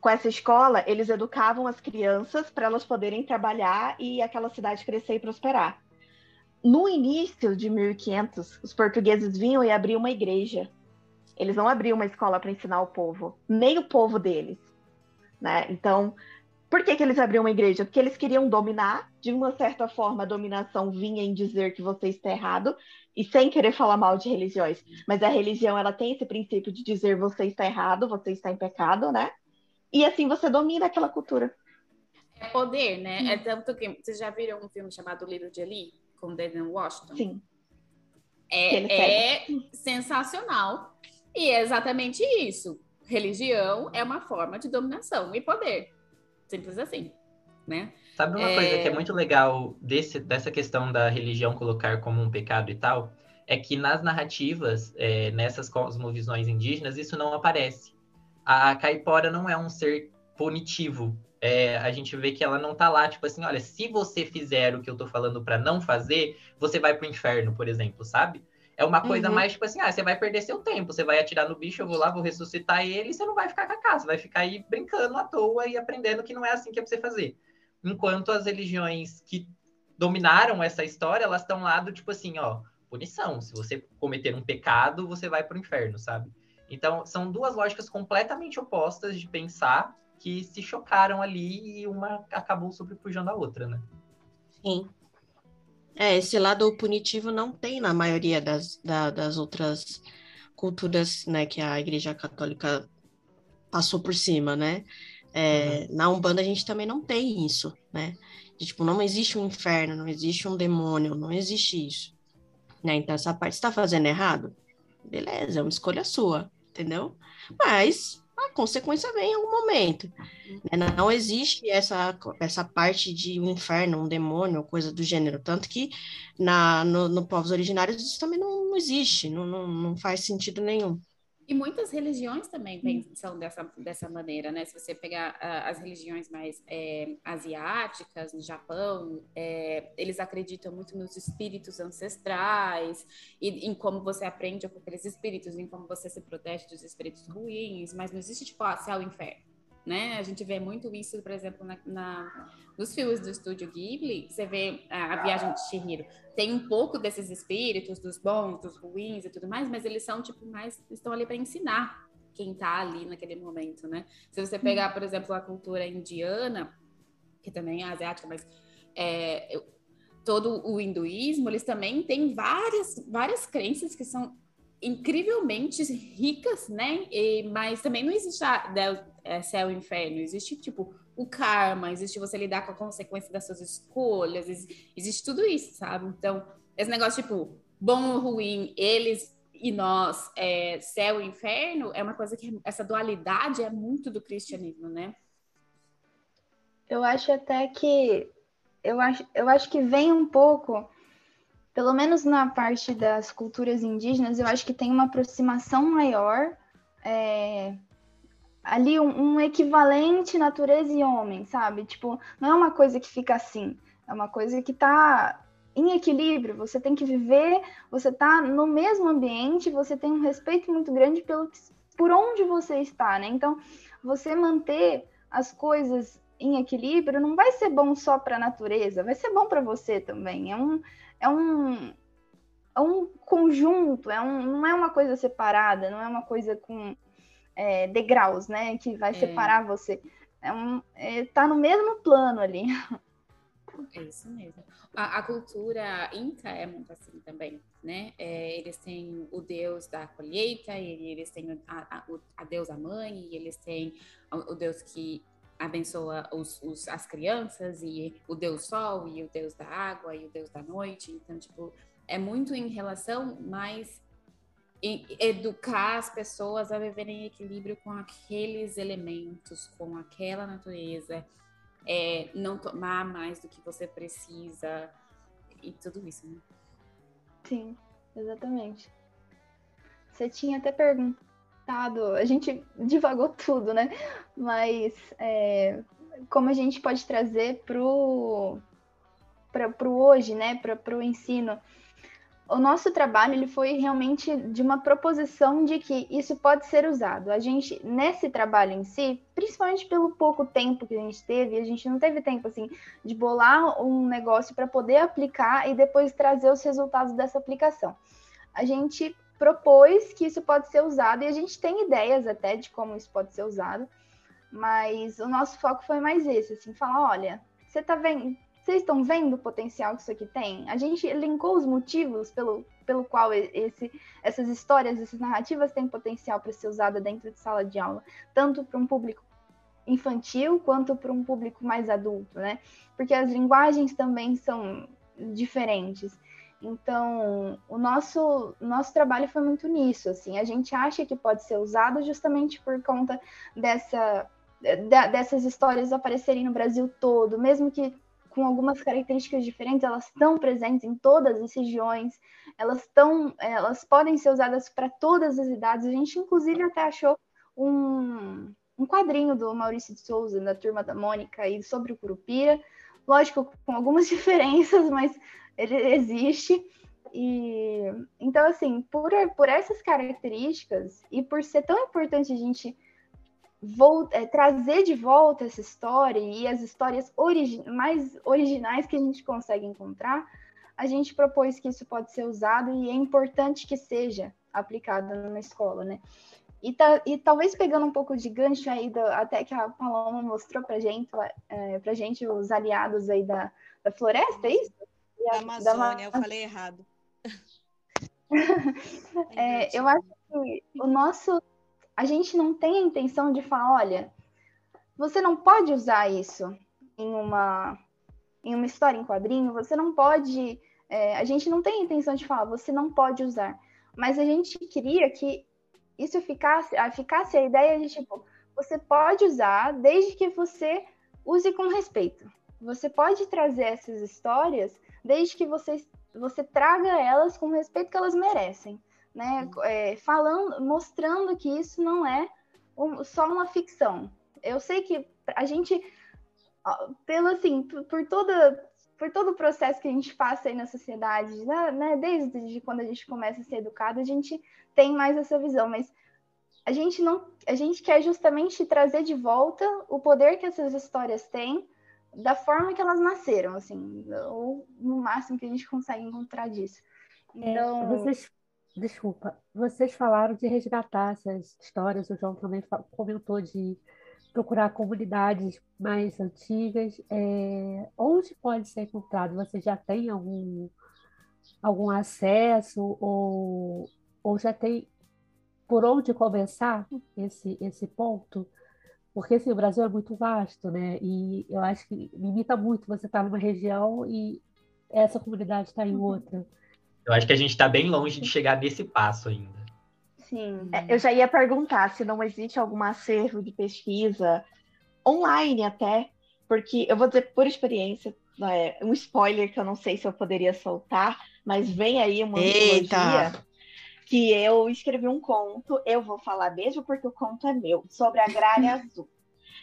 Com essa escola, eles educavam as crianças para elas poderem trabalhar e aquela cidade crescer e prosperar. No início de 1500, os portugueses vinham e abriam uma igreja. Eles não abriam uma escola para ensinar o povo, nem o povo deles. Né? Então, por que, que eles abriam uma igreja? Porque eles queriam dominar, de uma certa forma, a dominação vinha em dizer que você está errado, e sem querer falar mal de religiões, mas a religião ela tem esse princípio de dizer você está errado, você está em pecado, né? E assim você domina aquela cultura. É poder, né? É tanto que vocês já viram um filme chamado Little de Ali com Denzel Washington? Sim. É, é sensacional. E é exatamente isso. Religião é uma forma de dominação e poder. Simples assim, né? Sabe uma É. coisa que é muito legal desse, dessa questão da religião colocar como um pecado e tal? É que nas narrativas, é, nessas cosmovisões indígenas, isso não aparece. A caipora não é um ser punitivo. É, a gente vê que ela não tá lá, tipo assim, olha, se você fizer o que eu tô falando pra não fazer, você vai pro inferno, por exemplo, sabe? É uma coisa Uhum. mais tipo assim, ah, você vai perder seu tempo, você vai atirar no bicho, eu vou lá, vou ressuscitar ele, e você não vai ficar com a casa, vai ficar aí brincando à toa e aprendendo que não é assim que é pra você fazer. Enquanto as religiões que dominaram essa história, elas estão lá do tipo assim, ó, punição. Se você cometer um pecado, você vai pro inferno, sabe? Então, são duas lógicas completamente opostas de pensar que se chocaram ali e uma acabou sobrepujando a outra, né? Sim. É, esse lado punitivo não tem na maioria das, da- das outras culturas, né, que a Igreja Católica passou por cima, né? É, Na Umbanda a gente também não tem isso, né? De, tipo, não existe um inferno, não existe um demônio, não existe isso. Né? Então, essa parte está fazendo errado, beleza, é uma escolha sua, entendeu? Mas a consequência vem em algum momento. né? Não existe essa, essa parte de um inferno, um demônio, coisa do gênero. Tanto que na, no, no povos originários isso também não, não existe, não, não, não faz sentido nenhum. E muitas religiões também pensam dessa, dessa maneira, né? Se você pegar ah, as religiões mais é, asiáticas, no Japão, é, eles acreditam muito nos espíritos ancestrais e em como você aprende com aqueles espíritos, em como você se protege dos espíritos ruins, mas não existe, tipo, ah, céu e inferno. Né? A gente vê muito isso, por exemplo, na, na nos filmes do estúdio Ghibli, você vê a, a Viagem de Chihiro, tem um pouco desses espíritos, dos bons, dos ruins e tudo mais, mas eles são, tipo, mais, estão ali para ensinar quem tá ali naquele momento, né? Se você pegar, por exemplo, a cultura indiana, que também é asiática, mas é, todo o hinduísmo, eles também têm várias, várias crenças que são incrivelmente ricas, né? E, mas também não existe a, é, céu e inferno, existe tipo o karma, existe você lidar com a consequência das suas escolhas, existe tudo isso, sabe? Então, esse negócio tipo bom ou ruim, eles e nós, é, céu e inferno, é uma coisa que essa dualidade é muito do cristianismo, né? Eu acho até que eu acho, eu acho que vem um pouco, pelo menos na parte das culturas indígenas, eu acho que tem uma aproximação maior é, ali um, um, equivalente natureza e homem, sabe? Tipo, não é uma coisa que fica assim, é uma coisa que tá em equilíbrio, você tem que viver, você tá no mesmo ambiente, você tem um respeito muito grande pelo por onde você está, né? Então, você manter as coisas em equilíbrio não vai ser bom só para a natureza, vai ser bom para você também. É um, é um, é um conjunto, é um, não é uma coisa separada, não é uma coisa com é, degraus, né? Que vai é. separar você. É um, é, tá no mesmo plano ali. É isso mesmo. A, a cultura inca é muito assim também, né? É, eles têm o deus da colheita, e eles têm a, a, a deusa mãe, e eles têm o, o deus que abençoa os, os, as crianças, e o deus sol, e o deus da água, e o deus da noite. Então, tipo, é muito em relação mais educar as pessoas a viverem em equilíbrio com aqueles elementos, com aquela natureza, é, não tomar mais do que você precisa e tudo isso, né? Sim, exatamente. Você tinha até perguntado, a gente divagou tudo, né? Mas é, como a gente pode trazer para o hoje, né? Para o ensino o nosso trabalho ele foi realmente de uma proposição de que isso pode ser usado. A gente, nesse trabalho em si, principalmente pelo pouco tempo que a gente teve, a gente não teve tempo assim de bolar um negócio para poder aplicar e depois trazer os resultados dessa aplicação. A gente propôs que isso pode ser usado e a gente tem ideias até de como isso pode ser usado, mas o nosso foco foi mais esse, assim, falar, olha, você está vendo, vocês estão vendo o potencial que isso aqui tem? A gente elencou os motivos pelo, pelo qual esse, essas histórias, essas narrativas têm potencial para ser usada dentro de sala de aula, tanto para um público infantil quanto para um público mais adulto, né? Porque as linguagens também são diferentes. Então, o nosso, nosso trabalho foi muito nisso, assim, a gente acha que pode ser usado justamente por conta dessa, dessas histórias aparecerem no Brasil todo, mesmo que com algumas características diferentes, elas estão presentes em todas as regiões, elas estão, elas podem ser usadas para todas as idades. A gente, inclusive, até achou um, um quadrinho do Maurício de Souza, da turma da Mônica, aí, sobre o Curupira, lógico, com algumas diferenças, mas ele existe. E então, assim, por, por essas características e por ser tão importante a gente é, trazer de volta essa história e as histórias origi mais originais que a gente consegue encontrar, a gente propôs que isso pode ser usado e é importante que seja aplicado na escola, né? E, tá, e talvez pegando um pouco de gancho aí, do, até que a Paloma mostrou para gente, é, pra gente os aliados aí da, da floresta, é isso? Da Amazônia, eu falei errado. é, eu acho que o nosso a gente não tem a intenção de falar, olha, você não pode usar isso em uma em uma história em quadrinho, você não pode. É, a gente não tem a intenção de falar, você não pode usar. Mas a gente queria que isso ficasse, ficasse a ideia de tipo, você pode usar desde que você use com respeito. Você pode trazer essas histórias desde que você, você traga elas com o respeito que elas merecem né? É, falando, mostrando que isso não é um, só uma ficção. Eu sei que a gente, pelo assim, por, por toda por todo o processo que a gente passa aí na sociedade, né, né, desde quando a gente começa a ser educado, a gente tem mais essa visão, mas a gente não, a gente quer justamente trazer de volta o poder que essas histórias têm da forma que elas nasceram, assim, ou no máximo que a gente consegue encontrar disso. Então, é, vocês, desculpa, vocês falaram de resgatar essas histórias, o João também comentou de procurar comunidades mais antigas. É, onde pode ser encontrado? Você já tem algum, algum acesso ou, ou já tem por onde começar esse, esse ponto? Porque assim, o Brasil é muito vasto, né? E eu acho que limita muito você estar numa região e essa comunidade está em outra. Eu acho que a gente está bem longe de chegar nesse passo ainda. Sim, é, eu já ia perguntar se não existe algum acervo de pesquisa online até, porque eu vou dizer por experiência, é, um spoiler que eu não sei se eu poderia soltar, mas vem aí uma antologia que eu escrevi um conto, eu vou falar mesmo porque o conto é meu, sobre a gralha azul.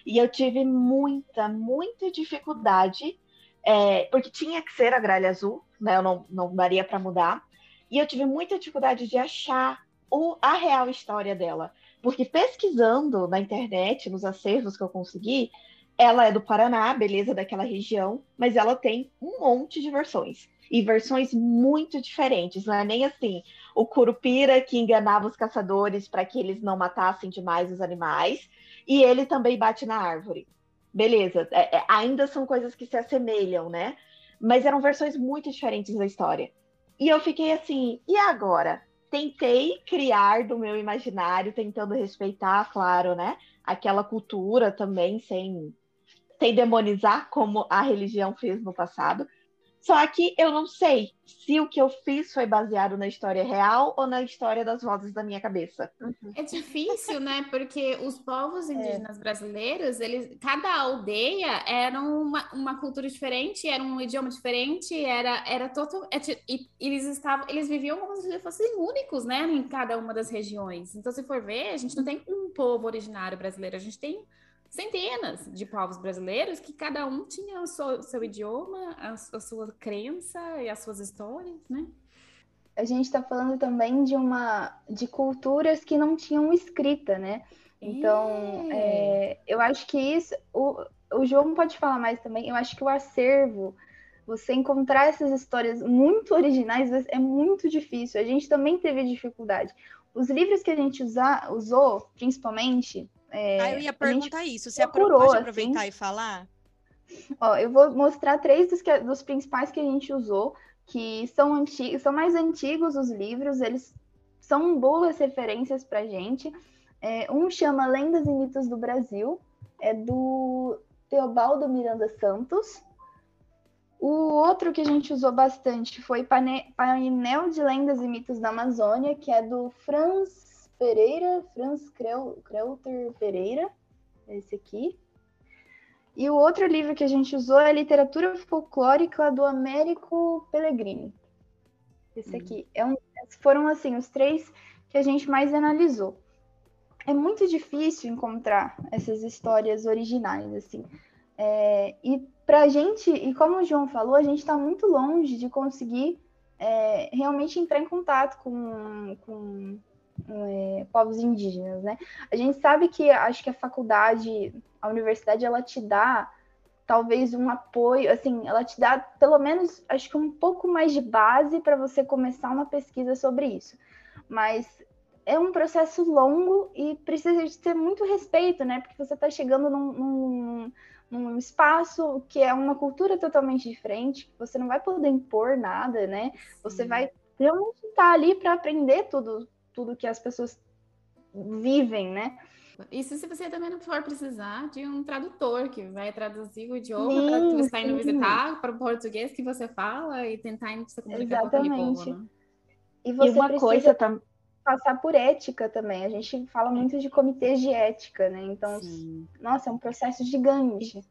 E eu tive muita, muita dificuldade, é, porque tinha que ser a gralha azul, né? Eu não, não daria para mudar. E eu tive muita dificuldade de achar o, a real história dela. Porque pesquisando na internet, nos acervos que eu consegui, ela é do Paraná, beleza, daquela região, mas ela tem um monte de versões. E versões muito diferentes. Não é nem assim o Curupira que enganava os caçadores para que eles não matassem demais os animais, e ele também bate na árvore. Beleza, é, é, ainda são coisas que se assemelham, né? Mas eram versões muito diferentes da história. E eu fiquei assim, e agora? tentei criar do meu imaginário, tentando respeitar, claro, né? Aquela cultura também, sem, sem demonizar como a religião fez no passado. Só que eu não sei se o que eu fiz foi baseado na história real ou na história das vozes da minha cabeça. Uhum. É difícil, né? Porque os povos é. indígenas é. brasileiros, eles, cada aldeia era uma, uma cultura diferente, era um idioma diferente, era, era total. É e eles estavam, eles viviam como se fossem únicos, né? Em cada uma das regiões. Então, se for ver, a gente não tem um povo originário brasileiro, a gente tem centenas de povos brasileiros que cada um tinha o seu, seu idioma, a, a, sua crença e as suas histórias, né? A gente está falando também de uma de culturas que não tinham escrita, né? Então, é. É, eu acho que isso, o, o João pode falar mais também. Eu acho que o acervo, você encontrar essas histórias muito originais é muito difícil. A gente também teve dificuldade. Os livros que a gente usa, usou, principalmente, é, ah, eu ia perguntar isso. Você procurou, pode aproveitar assim, e falar? Ó, eu vou mostrar três dos, que, dos principais que a gente usou, que são, antigos, são mais antigos os livros, eles são boas referências para gente. É, um chama Lendas e Mitos do Brasil, é do Teobaldo Miranda Santos. O outro que a gente usou bastante foi Painel de Lendas e Mitos da Amazônia, que é do Franz Pereira, Franz Kreuter Pereira, esse aqui. E o outro livro que a gente usou é Literatura Folclórica do Américo Pellegrini. Esse aqui. É um, foram, assim, os três que a gente mais analisou. É muito difícil encontrar essas histórias originais, assim. É, e para a gente, e como o João falou, a gente está muito longe de conseguir é, realmente entrar em contato com, com é, povos indígenas, né? A gente sabe que acho que a faculdade, a universidade, ela te dá talvez um apoio, assim, ela te dá pelo menos acho que um pouco mais de base para você começar uma pesquisa sobre isso. Mas é um processo longo e precisa de ter muito respeito, né? Porque você está chegando num, num, num, espaço que é uma cultura totalmente diferente, você não vai poder impor nada, né? Você vai realmente estar tá ali para aprender tudo tudo que as pessoas vivem, né? Isso se você também não for precisar de um tradutor que vai traduzir o idioma para que você está indo visitar para o português que você fala e tentar se comunicar Exatamente. com aquele povo, né? E você e uma coisa tam... passar por ética também. A gente fala muito de comitês de ética, né? Então, Sim. nossa, é um processo gigante.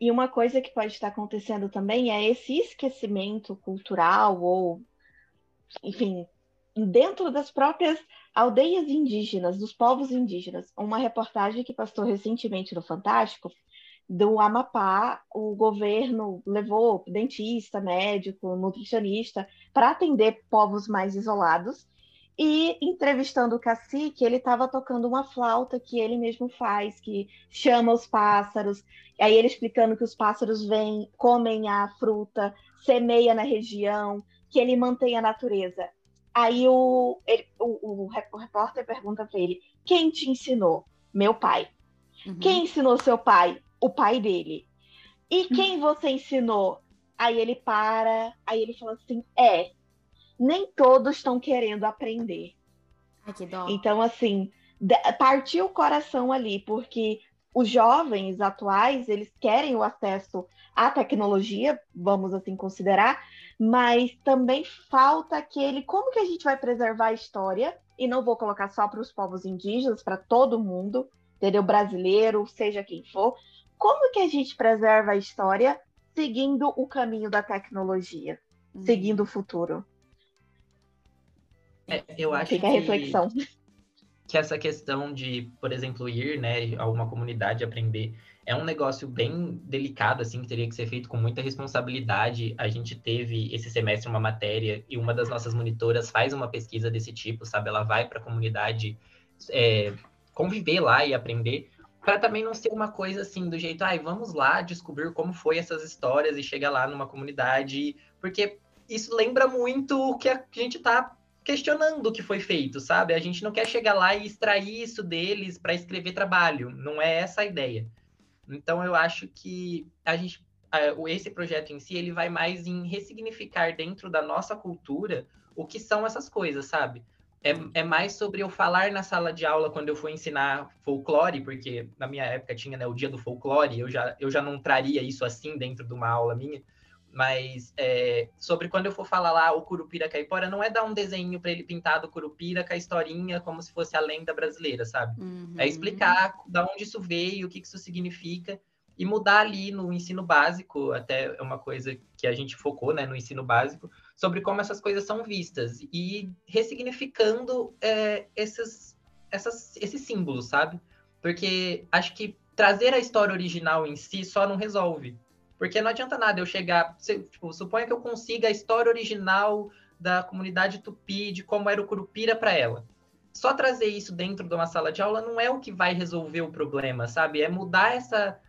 E uma coisa que pode estar acontecendo também é esse esquecimento cultural ou, enfim, dentro das próprias aldeias indígenas, dos povos indígenas. Uma reportagem que passou recentemente no Fantástico, do Amapá, o governo levou dentista, médico, nutricionista para atender povos mais isolados. E entrevistando o cacique, ele estava tocando uma flauta que ele mesmo faz, que chama os pássaros. Aí ele explicando que os pássaros vêm, comem a fruta, semeia na região, que ele mantém a natureza. Aí o, ele, o, o, repórter pergunta para ele: quem te ensinou? Meu pai. Uhum. Quem ensinou seu pai? O pai dele. E quem você ensinou? Aí ele para, aí ele fala assim: é, nem todos estão querendo aprender. Ai, que dó. Então, assim, partiu o coração ali, porque os jovens atuais, eles querem o acesso à tecnologia, vamos assim considerar, mas também falta aquele como que a gente vai preservar a história, e não vou colocar só para os povos indígenas, para todo mundo, entendeu? Brasileiro, seja quem for, como que a gente preserva a história seguindo o caminho da tecnologia, uhum. seguindo o futuro? É, eu acho Fica a reflexão. Que essa questão de, por exemplo, ir né, a uma comunidade aprender é um negócio bem delicado, assim, que teria que ser feito com muita responsabilidade. A gente teve esse semestre uma matéria e uma das nossas monitoras faz uma pesquisa desse tipo, sabe? Ela vai para a comunidade é, conviver lá e aprender, para também não ser uma coisa assim do jeito, ai, vamos lá descobrir como foi essas histórias e chegar lá numa comunidade, porque isso lembra muito o que a gente está questionando o que foi feito, sabe? A gente não quer chegar lá e extrair isso deles para escrever trabalho, não é essa a ideia. Então eu acho que a gente esse projeto em si ele vai mais em ressignificar dentro da nossa cultura o que são essas coisas, sabe? É, é mais sobre eu falar na sala de aula quando eu for ensinar folclore, porque na minha época tinha né, o dia do folclore, eu já, eu já não traria isso assim dentro de uma aula minha, mas é, sobre quando eu for falar lá o Curupira Caipora, não é dar um desenho para ele pintar do Curupira com a historinha como se fosse a lenda brasileira, sabe? Uhum. É explicar da onde isso veio, o que isso significa e mudar ali no ensino básico, até é uma coisa que a gente focou, né, no ensino básico, sobre como essas coisas são vistas e ressignificando é, esses, essas, esses símbolos, sabe? Porque acho que trazer a história original em si só não resolve porque não adianta nada eu chegar, tipo, suponha que eu consiga a história original da comunidade tupi, de como era o curupira para ela. Só trazer isso dentro de uma sala de aula não é o que vai resolver o problema, sabe? É mudar essa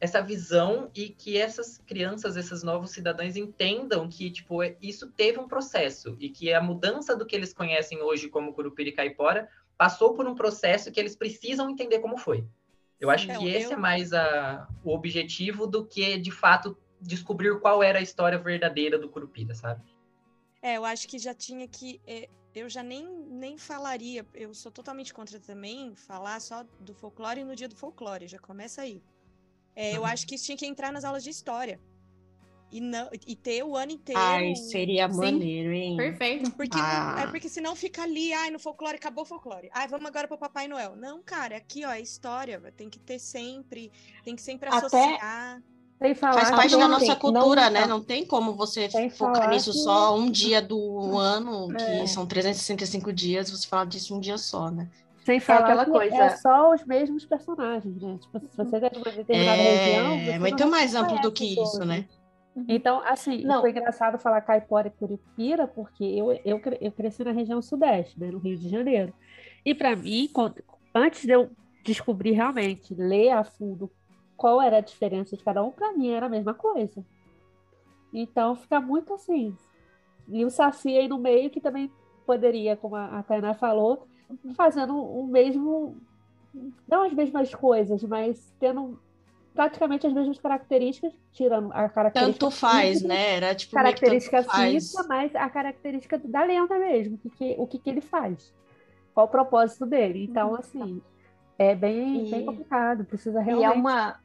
essa visão e que essas crianças, esses novos cidadãos entendam que, tipo, é, isso teve um processo e que a mudança do que eles conhecem hoje como Curupira e Caipora passou por um processo que eles precisam entender como foi. Eu acho que esse eu... é mais a, o objetivo do que, de fato, descobrir qual era a história verdadeira do Curupira, sabe? É, eu acho que já tinha que. É, eu já nem, nem falaria, eu sou totalmente contra também falar só do folclore no dia do folclore, já começa aí. É, eu acho que isso tinha que entrar nas aulas de história e, não, e ter o ano inteiro. Ai, seria Sim. maneiro, hein? Perfeito. Porque, ah. é porque senão fica ali, ai, no folclore, acabou o folclore. Ai, vamos agora pro Papai Noel. Não, cara, é aqui, ó, é história, tem que ter sempre, tem que sempre Até... associar. Faz parte da nossa cultura, não, né? Não tem como você focar nisso que... só um dia do ano, que é. são 365 dias, você falar disso um dia só, né? Sem falar é aquela coisa. é só os mesmos personagens, né? Tipo, se você quer de uma determinada é... região... É muito mais amplo do que isso, né? Uhum. Então, assim, não. foi engraçado falar caipora e curipira, porque eu, eu, eu cresci na região sudeste, né, no Rio de Janeiro. E para mim, antes de eu descobrir realmente, ler a fundo qual era a diferença de cada um, para mim era a mesma coisa. Então, fica muito assim. E o Saci aí no meio, que também poderia, como a Tainá falou, fazendo o mesmo. Não as mesmas coisas, mas tendo praticamente as mesmas características, tirando a característica. Tanto faz, física, né? Era tipo. Característica física, mas a característica da lenda mesmo, o que, o que, que ele faz. Qual o propósito dele. Então, uhum. assim, é bem, e... bem complicado, precisa realmente. E é uma.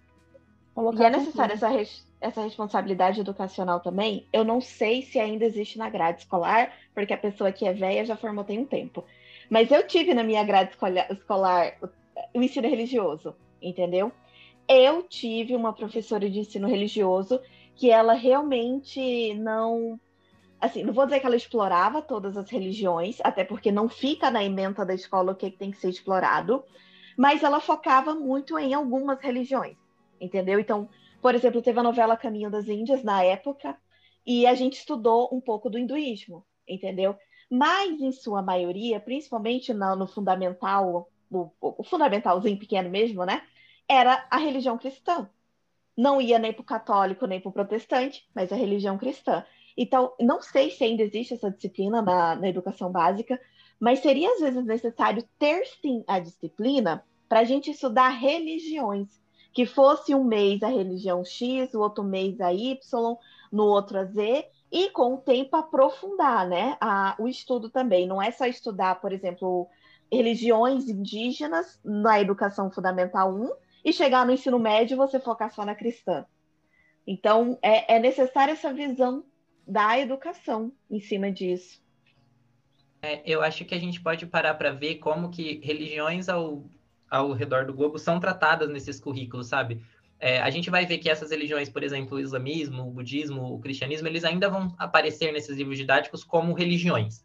E é necessária essa, res... essa responsabilidade educacional também. Eu não sei se ainda existe na grade escolar, porque a pessoa que é velha já formou tem um tempo. Mas eu tive na minha grade escolar o ensino religioso, entendeu? Eu tive uma professora de ensino religioso que ela realmente não. Assim, não vou dizer que ela explorava todas as religiões, até porque não fica na ementa da escola o que, é que tem que ser explorado, mas ela focava muito em algumas religiões, entendeu? Então, por exemplo, teve a novela Caminho das Índias na época, e a gente estudou um pouco do hinduísmo, entendeu? mas em sua maioria, principalmente no, no fundamental, o, o, fundamentalzinho pequeno mesmo, né? Era a religião cristã. Não ia nem para o católico nem para o protestante, mas a religião cristã. Então, não sei se ainda existe essa disciplina na, na educação básica, mas seria às vezes necessário ter sim a disciplina para a gente estudar religiões, que fosse um mês a religião X, o outro mês a Y, no outro a Z, e com o tempo aprofundar né, a, o estudo também. Não é só estudar, por exemplo, religiões indígenas na educação fundamental 1 e chegar no ensino médio você focar só na cristã. Então, é, é necessária essa visão da educação em cima disso. É, eu acho que a gente pode parar para ver como que religiões ao, ao redor do globo são tratadas nesses currículos, sabe? É, a gente vai ver que essas religiões, por exemplo, o islamismo, o budismo, o cristianismo, eles ainda vão aparecer nesses livros didáticos como religiões.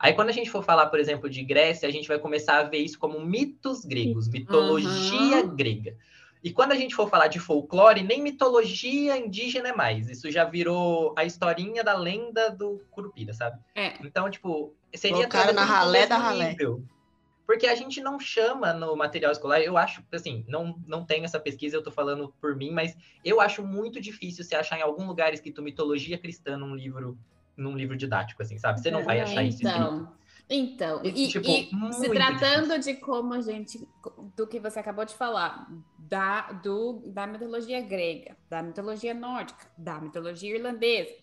Aí, quando a gente for falar, por exemplo, de Grécia, a gente vai começar a ver isso como mitos gregos, mitologia uhum. grega. E quando a gente for falar de folclore, nem mitologia indígena é mais. Isso já virou a historinha da lenda do Curupira, sabe? É. Então, tipo, seria... Colocaram na ralé da ralé. Nível. Porque a gente não chama no material escolar, eu acho, assim, não, não tenho essa pesquisa, eu tô falando por mim, mas eu acho muito difícil você achar em algum lugar escrito mitologia cristã num livro, num livro didático, assim, sabe? Você não vai achar isso então, escrito. Então, e, tipo, e se tratando difícil. de como a gente, do que você acabou de falar, da, do, da mitologia grega, da mitologia nórdica, da mitologia irlandesa,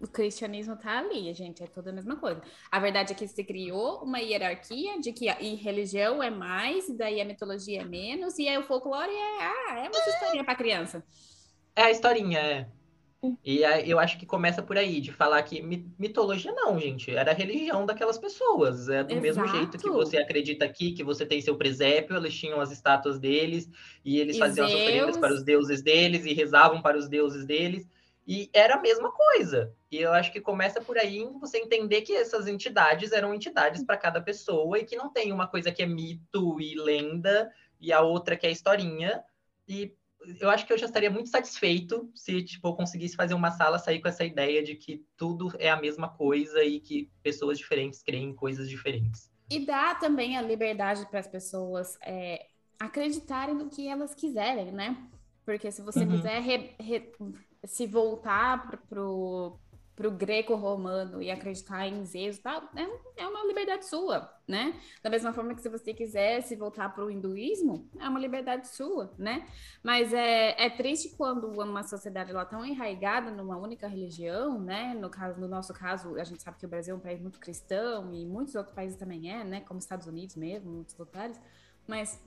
o cristianismo tá ali, gente, é toda a mesma coisa. A verdade é que se criou uma hierarquia de que a religião é mais, e daí a mitologia é menos, e aí o folclore é, ah, é uma historinha para criança. É a historinha, é. E eu acho que começa por aí, de falar que mitologia não, gente, era a religião daquelas pessoas. É do Exato. mesmo jeito que você acredita aqui, que você tem seu presépio, eles tinham as estátuas deles, e eles e faziam Zeus... as oferendas para os deuses deles, e rezavam para os deuses deles. E era a mesma coisa. E eu acho que começa por aí em você entender que essas entidades eram entidades para cada pessoa e que não tem uma coisa que é mito e lenda e a outra que é historinha. E eu acho que eu já estaria muito satisfeito se tipo, eu conseguisse fazer uma sala sair com essa ideia de que tudo é a mesma coisa e que pessoas diferentes creem coisas diferentes. E dá também a liberdade para as pessoas é, acreditarem no que elas quiserem, né? Porque se você uhum. quiser re, re, se voltar pro, pro greco-romano e acreditar em Zeus e tal, é, é uma liberdade sua, né? Da mesma forma que se você quiser se voltar para o hinduísmo, é uma liberdade sua, né? Mas é, é triste quando uma sociedade lá tão enraigada numa única religião, né? No, caso, no nosso caso, a gente sabe que o Brasil é um país muito cristão e muitos outros países também é, né? Como Estados Unidos mesmo, muitos lugares, mas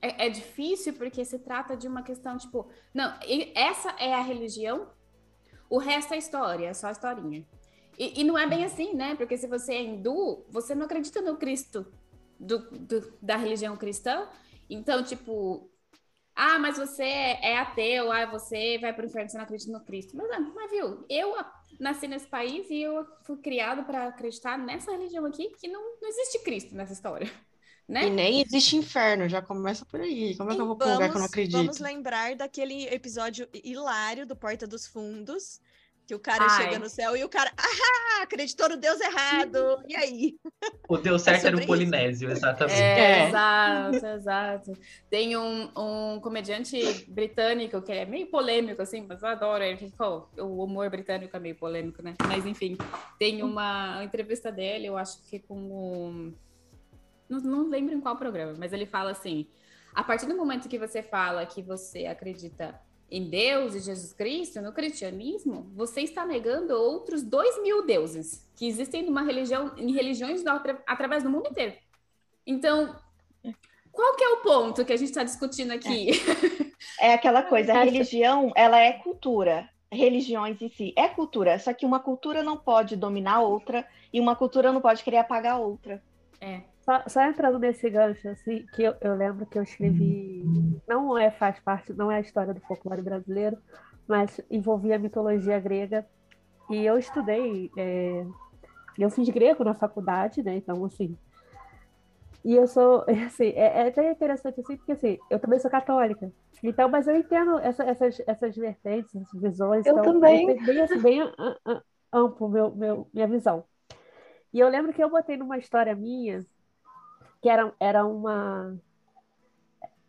é, é, difícil porque se trata de uma questão, tipo, não, essa é a religião, o resto é história, é só historinha. E, e, não é bem assim, né? Porque se você é hindu, você não acredita no Cristo do, do, da religião cristã. Então, tipo, ah, mas você é ateu, ah, você vai para o inferno, você não acredita no Cristo. Mas, mas viu, eu nasci nesse país e eu fui criado para acreditar nessa religião aqui que não, não existe Cristo nessa história. Né? E nem existe inferno, já começa por aí. Como é que eu vou vamos, lugar que eu não acredito? Vamos lembrar daquele episódio hilário do Porta dos Fundos, que o cara Ai. chega no céu e o cara, ah, acreditou no Deus errado. E aí? O Deus certo é era o Polinésio, exatamente. É, é. Exato, exato. Tem um, um comediante britânico que é meio polêmico, assim, mas eu adoro ele. Pô, o humor britânico é meio polêmico, né? Mas enfim, tem uma entrevista dele, eu acho que com o não, não lembro em qual programa, mas ele fala assim: a partir do momento que você fala que você acredita em Deus e Jesus Cristo, no cristianismo, você está negando outros dois mil deuses que existem numa religião, em religiões do, através do mundo inteiro. Então, qual que é o ponto que a gente está discutindo aqui? É. é aquela coisa, a religião, ela é cultura. Religiões em si é cultura, só que uma cultura não pode dominar outra e uma cultura não pode querer apagar outra. É. Só, só, entrando nesse gancho, assim, que eu, eu, lembro que eu escrevi, não é, faz parte, não é a história do folclore brasileiro, mas envolvia a mitologia grega. E eu estudei, é, eu fiz grego na faculdade, né? Então, assim. E eu sou, assim, é, é até interessante, assim, porque, assim, eu também sou católica. Então, mas eu entendo essa, essas, essas vertentes, essas visões. Eu então, também. É bem, assim, bem amplo meu, meu, minha visão. E eu lembro que eu botei numa história minha que era, era uma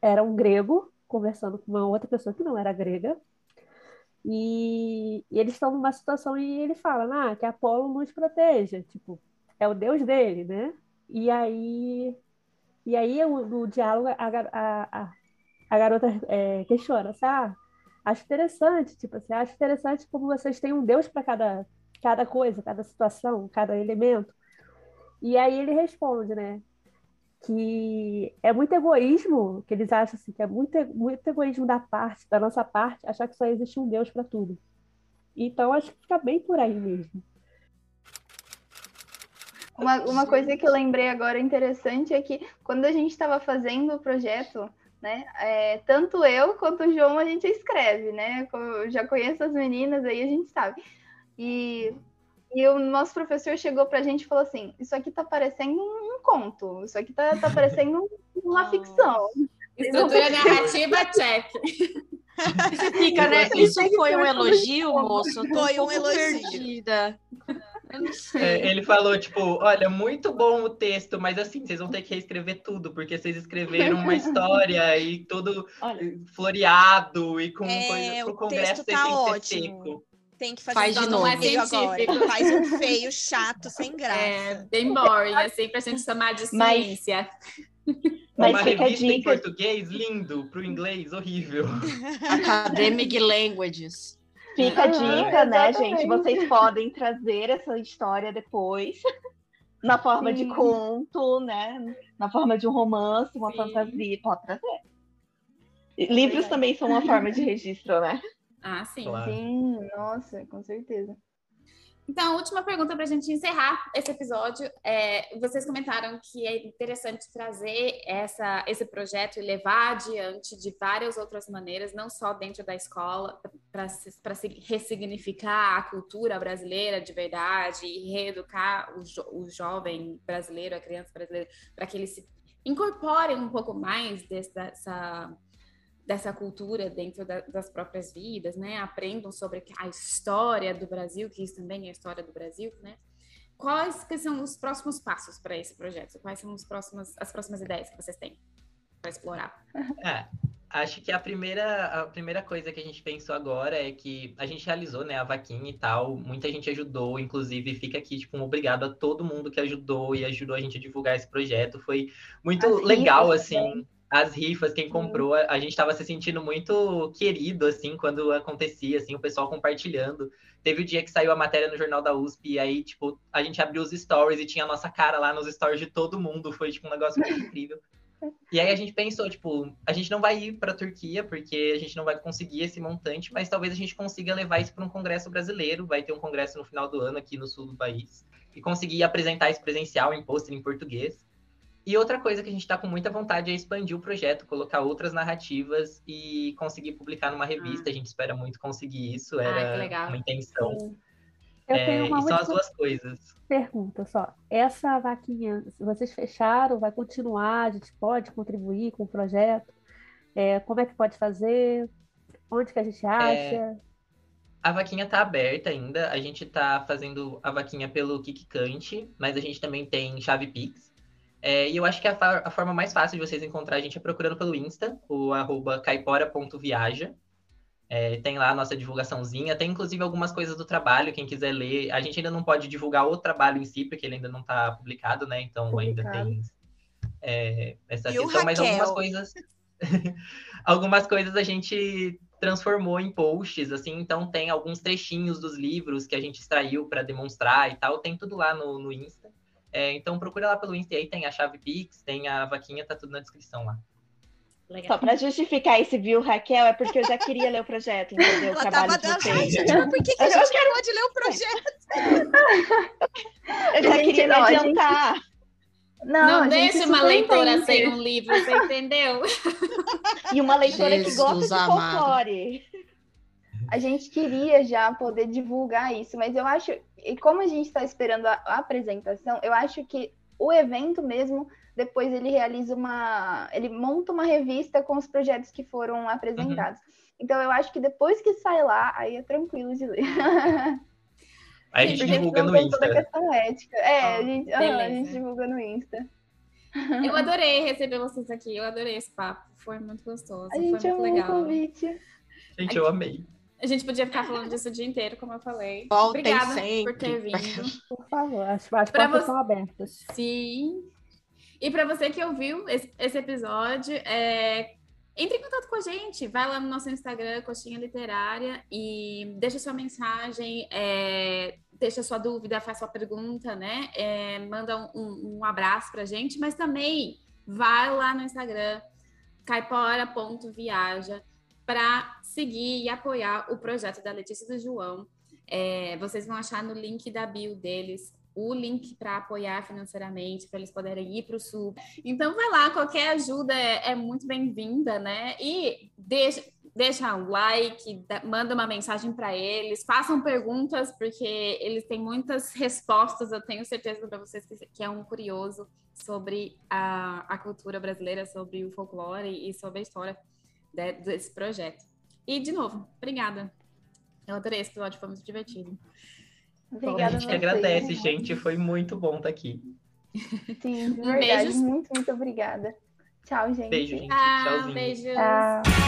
era um grego conversando com uma outra pessoa que não era grega. E, e eles estão numa situação e ele fala, ah, que Apolo nos proteja, tipo, é o deus dele, né? E aí, e aí no diálogo a, a, a, a garota é, questiona, assim, ah, acho interessante, tipo assim, acho interessante como vocês têm um deus para cada, cada coisa, cada situação, cada elemento. E aí ele responde, né? Que é muito egoísmo, que eles acham assim, que é muito, muito egoísmo da parte, da nossa parte, achar que só existe um Deus para tudo. Então acho que fica bem por aí mesmo. Uma, uma coisa que eu lembrei agora interessante é que quando a gente estava fazendo o projeto, né, é, tanto eu quanto o João a gente escreve, né? Eu já conheço as meninas aí, a gente sabe. E, e o nosso professor chegou para a gente e falou assim: Isso aqui está parecendo um, conto, isso aqui está tá parecendo uma ficção. Estrutura narrativa, check. Fica, né? Isso foi um elogio, moço? Foi um elogio. Perdida. É, ele falou, tipo, olha, muito bom o texto, mas assim, vocês vão ter que reescrever tudo, porque vocês escreveram uma história e tudo olha. floreado e com é, coisa pro congresso tá ótimo. seco. Tem que fazer Faz de novo. É agora. Faz um feio, chato, sem graça. É, bem boring, assim, pra gente chamar de ciência. Mas... Uma revista em português, lindo. Pro inglês, horrível. Academic Languages. Fica a dica, né, gente? Vocês podem trazer essa história depois, na forma Sim. de conto, né? Na forma de um romance, uma Sim. fantasia, pode trazer. Livros também são uma forma de registro, né? Ah, sim. Claro. Sim, nossa, com certeza. Então, última pergunta para a gente encerrar esse episódio. É, vocês comentaram que é interessante trazer essa, esse projeto e levar adiante de várias outras maneiras, não só dentro da escola, para ressignificar a cultura brasileira de verdade e reeducar o, jo, o jovem brasileiro, a criança brasileira, para que eles se incorporem um pouco mais dessa dessa cultura dentro da, das próprias vidas, né? Aprendam sobre a história do Brasil, que isso também é a história do Brasil, né? Quais que são os próximos passos para esse projeto? Quais são os próximos, as próximas ideias que vocês têm para explorar? É, acho que a primeira, a primeira coisa que a gente pensou agora é que a gente realizou, né, a vaquinha e tal, muita gente ajudou, inclusive fica aqui, tipo, um obrigado a todo mundo que ajudou e ajudou a gente a divulgar esse projeto, foi muito As legal, assim, as rifas, quem comprou, a, a gente estava se sentindo muito querido, assim, quando acontecia, assim, o pessoal compartilhando. Teve o dia que saiu a matéria no Jornal da USP, e aí, tipo, a gente abriu os stories e tinha a nossa cara lá nos stories de todo mundo. Foi, tipo, um negócio muito incrível. E aí a gente pensou, tipo, a gente não vai ir para a Turquia, porque a gente não vai conseguir esse montante, mas talvez a gente consiga levar isso para um congresso brasileiro. Vai ter um congresso no final do ano aqui no sul do país. E conseguir apresentar isso presencial em pôster em português. E outra coisa que a gente está com muita vontade é expandir o projeto, colocar outras narrativas e conseguir publicar numa revista. Ah. A gente espera muito conseguir isso, era ah, uma intenção. Eu é, tenho uma e são as duas coisas. Pergunta só. Essa vaquinha, vocês fecharam, vai continuar? A gente pode contribuir com o projeto? É, como é que pode fazer? Onde que a gente é, acha? É, a vaquinha tá aberta ainda. A gente tá fazendo a vaquinha pelo KikCante, mas a gente também tem chave Pix. É, e eu acho que a, a, forma mais fácil de vocês encontrar a gente é procurando pelo Insta, o arroba caipora.viaja. É, tem lá a nossa divulgaçãozinha, tem inclusive algumas coisas do trabalho, quem quiser ler. A gente ainda não pode divulgar o trabalho em si, porque ele ainda não está publicado, né? Então publicado. ainda tem é, essa e questão, mas algumas coisas. algumas coisas a gente transformou em posts, assim, então tem alguns trechinhos dos livros que a gente extraiu para demonstrar e tal, tem tudo lá no, no Insta. É, então procura lá pelo Insta aí, tem a chave Pix, tem a vaquinha, tá tudo na descrição lá. Legal. Só para justificar esse viu, Raquel, é porque eu já queria ler o projeto, entendeu? Ela o trabalho tava de vocês. Gente, por que, que a gente quero... pode ler o projeto? eu já queria me adiantar. Não, não deixe uma leitora entende. sem um livro, você entendeu? E uma leitora Jesus que gosta de folclore. A gente queria já poder divulgar isso, mas eu acho, e como a gente está esperando a, a, apresentação, eu acho que o evento mesmo, depois ele realiza uma. ele monta uma revista com os projetos que foram apresentados. Uhum. Então eu acho que depois que sai lá, aí é tranquilo de ler. Aí a gente porque divulga não no tem toda a Insta. questão ética. É, Ó, a, gente, aham, a gente divulga no Insta. Eu adorei receber vocês aqui, eu adorei esse papo. Foi muito gostoso, A foi gente muito amou o legal. convite. Gente, eu amei. A gente podia ficar falando disso o dia inteiro, como eu falei. Voltem Obrigada sempre. por ter vindo. Por favor, as, as portas você- são abertas. Sim. E para você que ouviu esse, esse episódio, é, entre em contato com a gente. Vai lá no nosso Instagram, Coxinha Literária, e deixa sua mensagem, é, deixa sua dúvida, faz sua pergunta, né? É, manda um, um, abraço pra gente, mas também vai lá no Instagram, caipora.viaja, para seguir e apoiar o projeto da Letícia e do João. É, vocês vão achar no link da bio deles o link para apoiar financeiramente, para eles poderem ir para o sul. Então, vai lá, qualquer ajuda é, é muito bem-vinda, né? E deixa, deixa um like, manda uma mensagem para eles, façam perguntas, porque eles têm muitas respostas, eu tenho certeza para vocês que, que é um curioso sobre a, a cultura brasileira, sobre o folclore e sobre a história de- desse projeto. E, de novo, obrigada. Eu adorei esse episódio, foi muito divertido. Obrigada a gente agradece, gente. Foi muito bom estar aqui. Sim, de Um verdade. beijo. Muito, muito obrigada. Tchau, gente. Beijo, gente. Tchau, Tchauzinho. beijos. Tchau.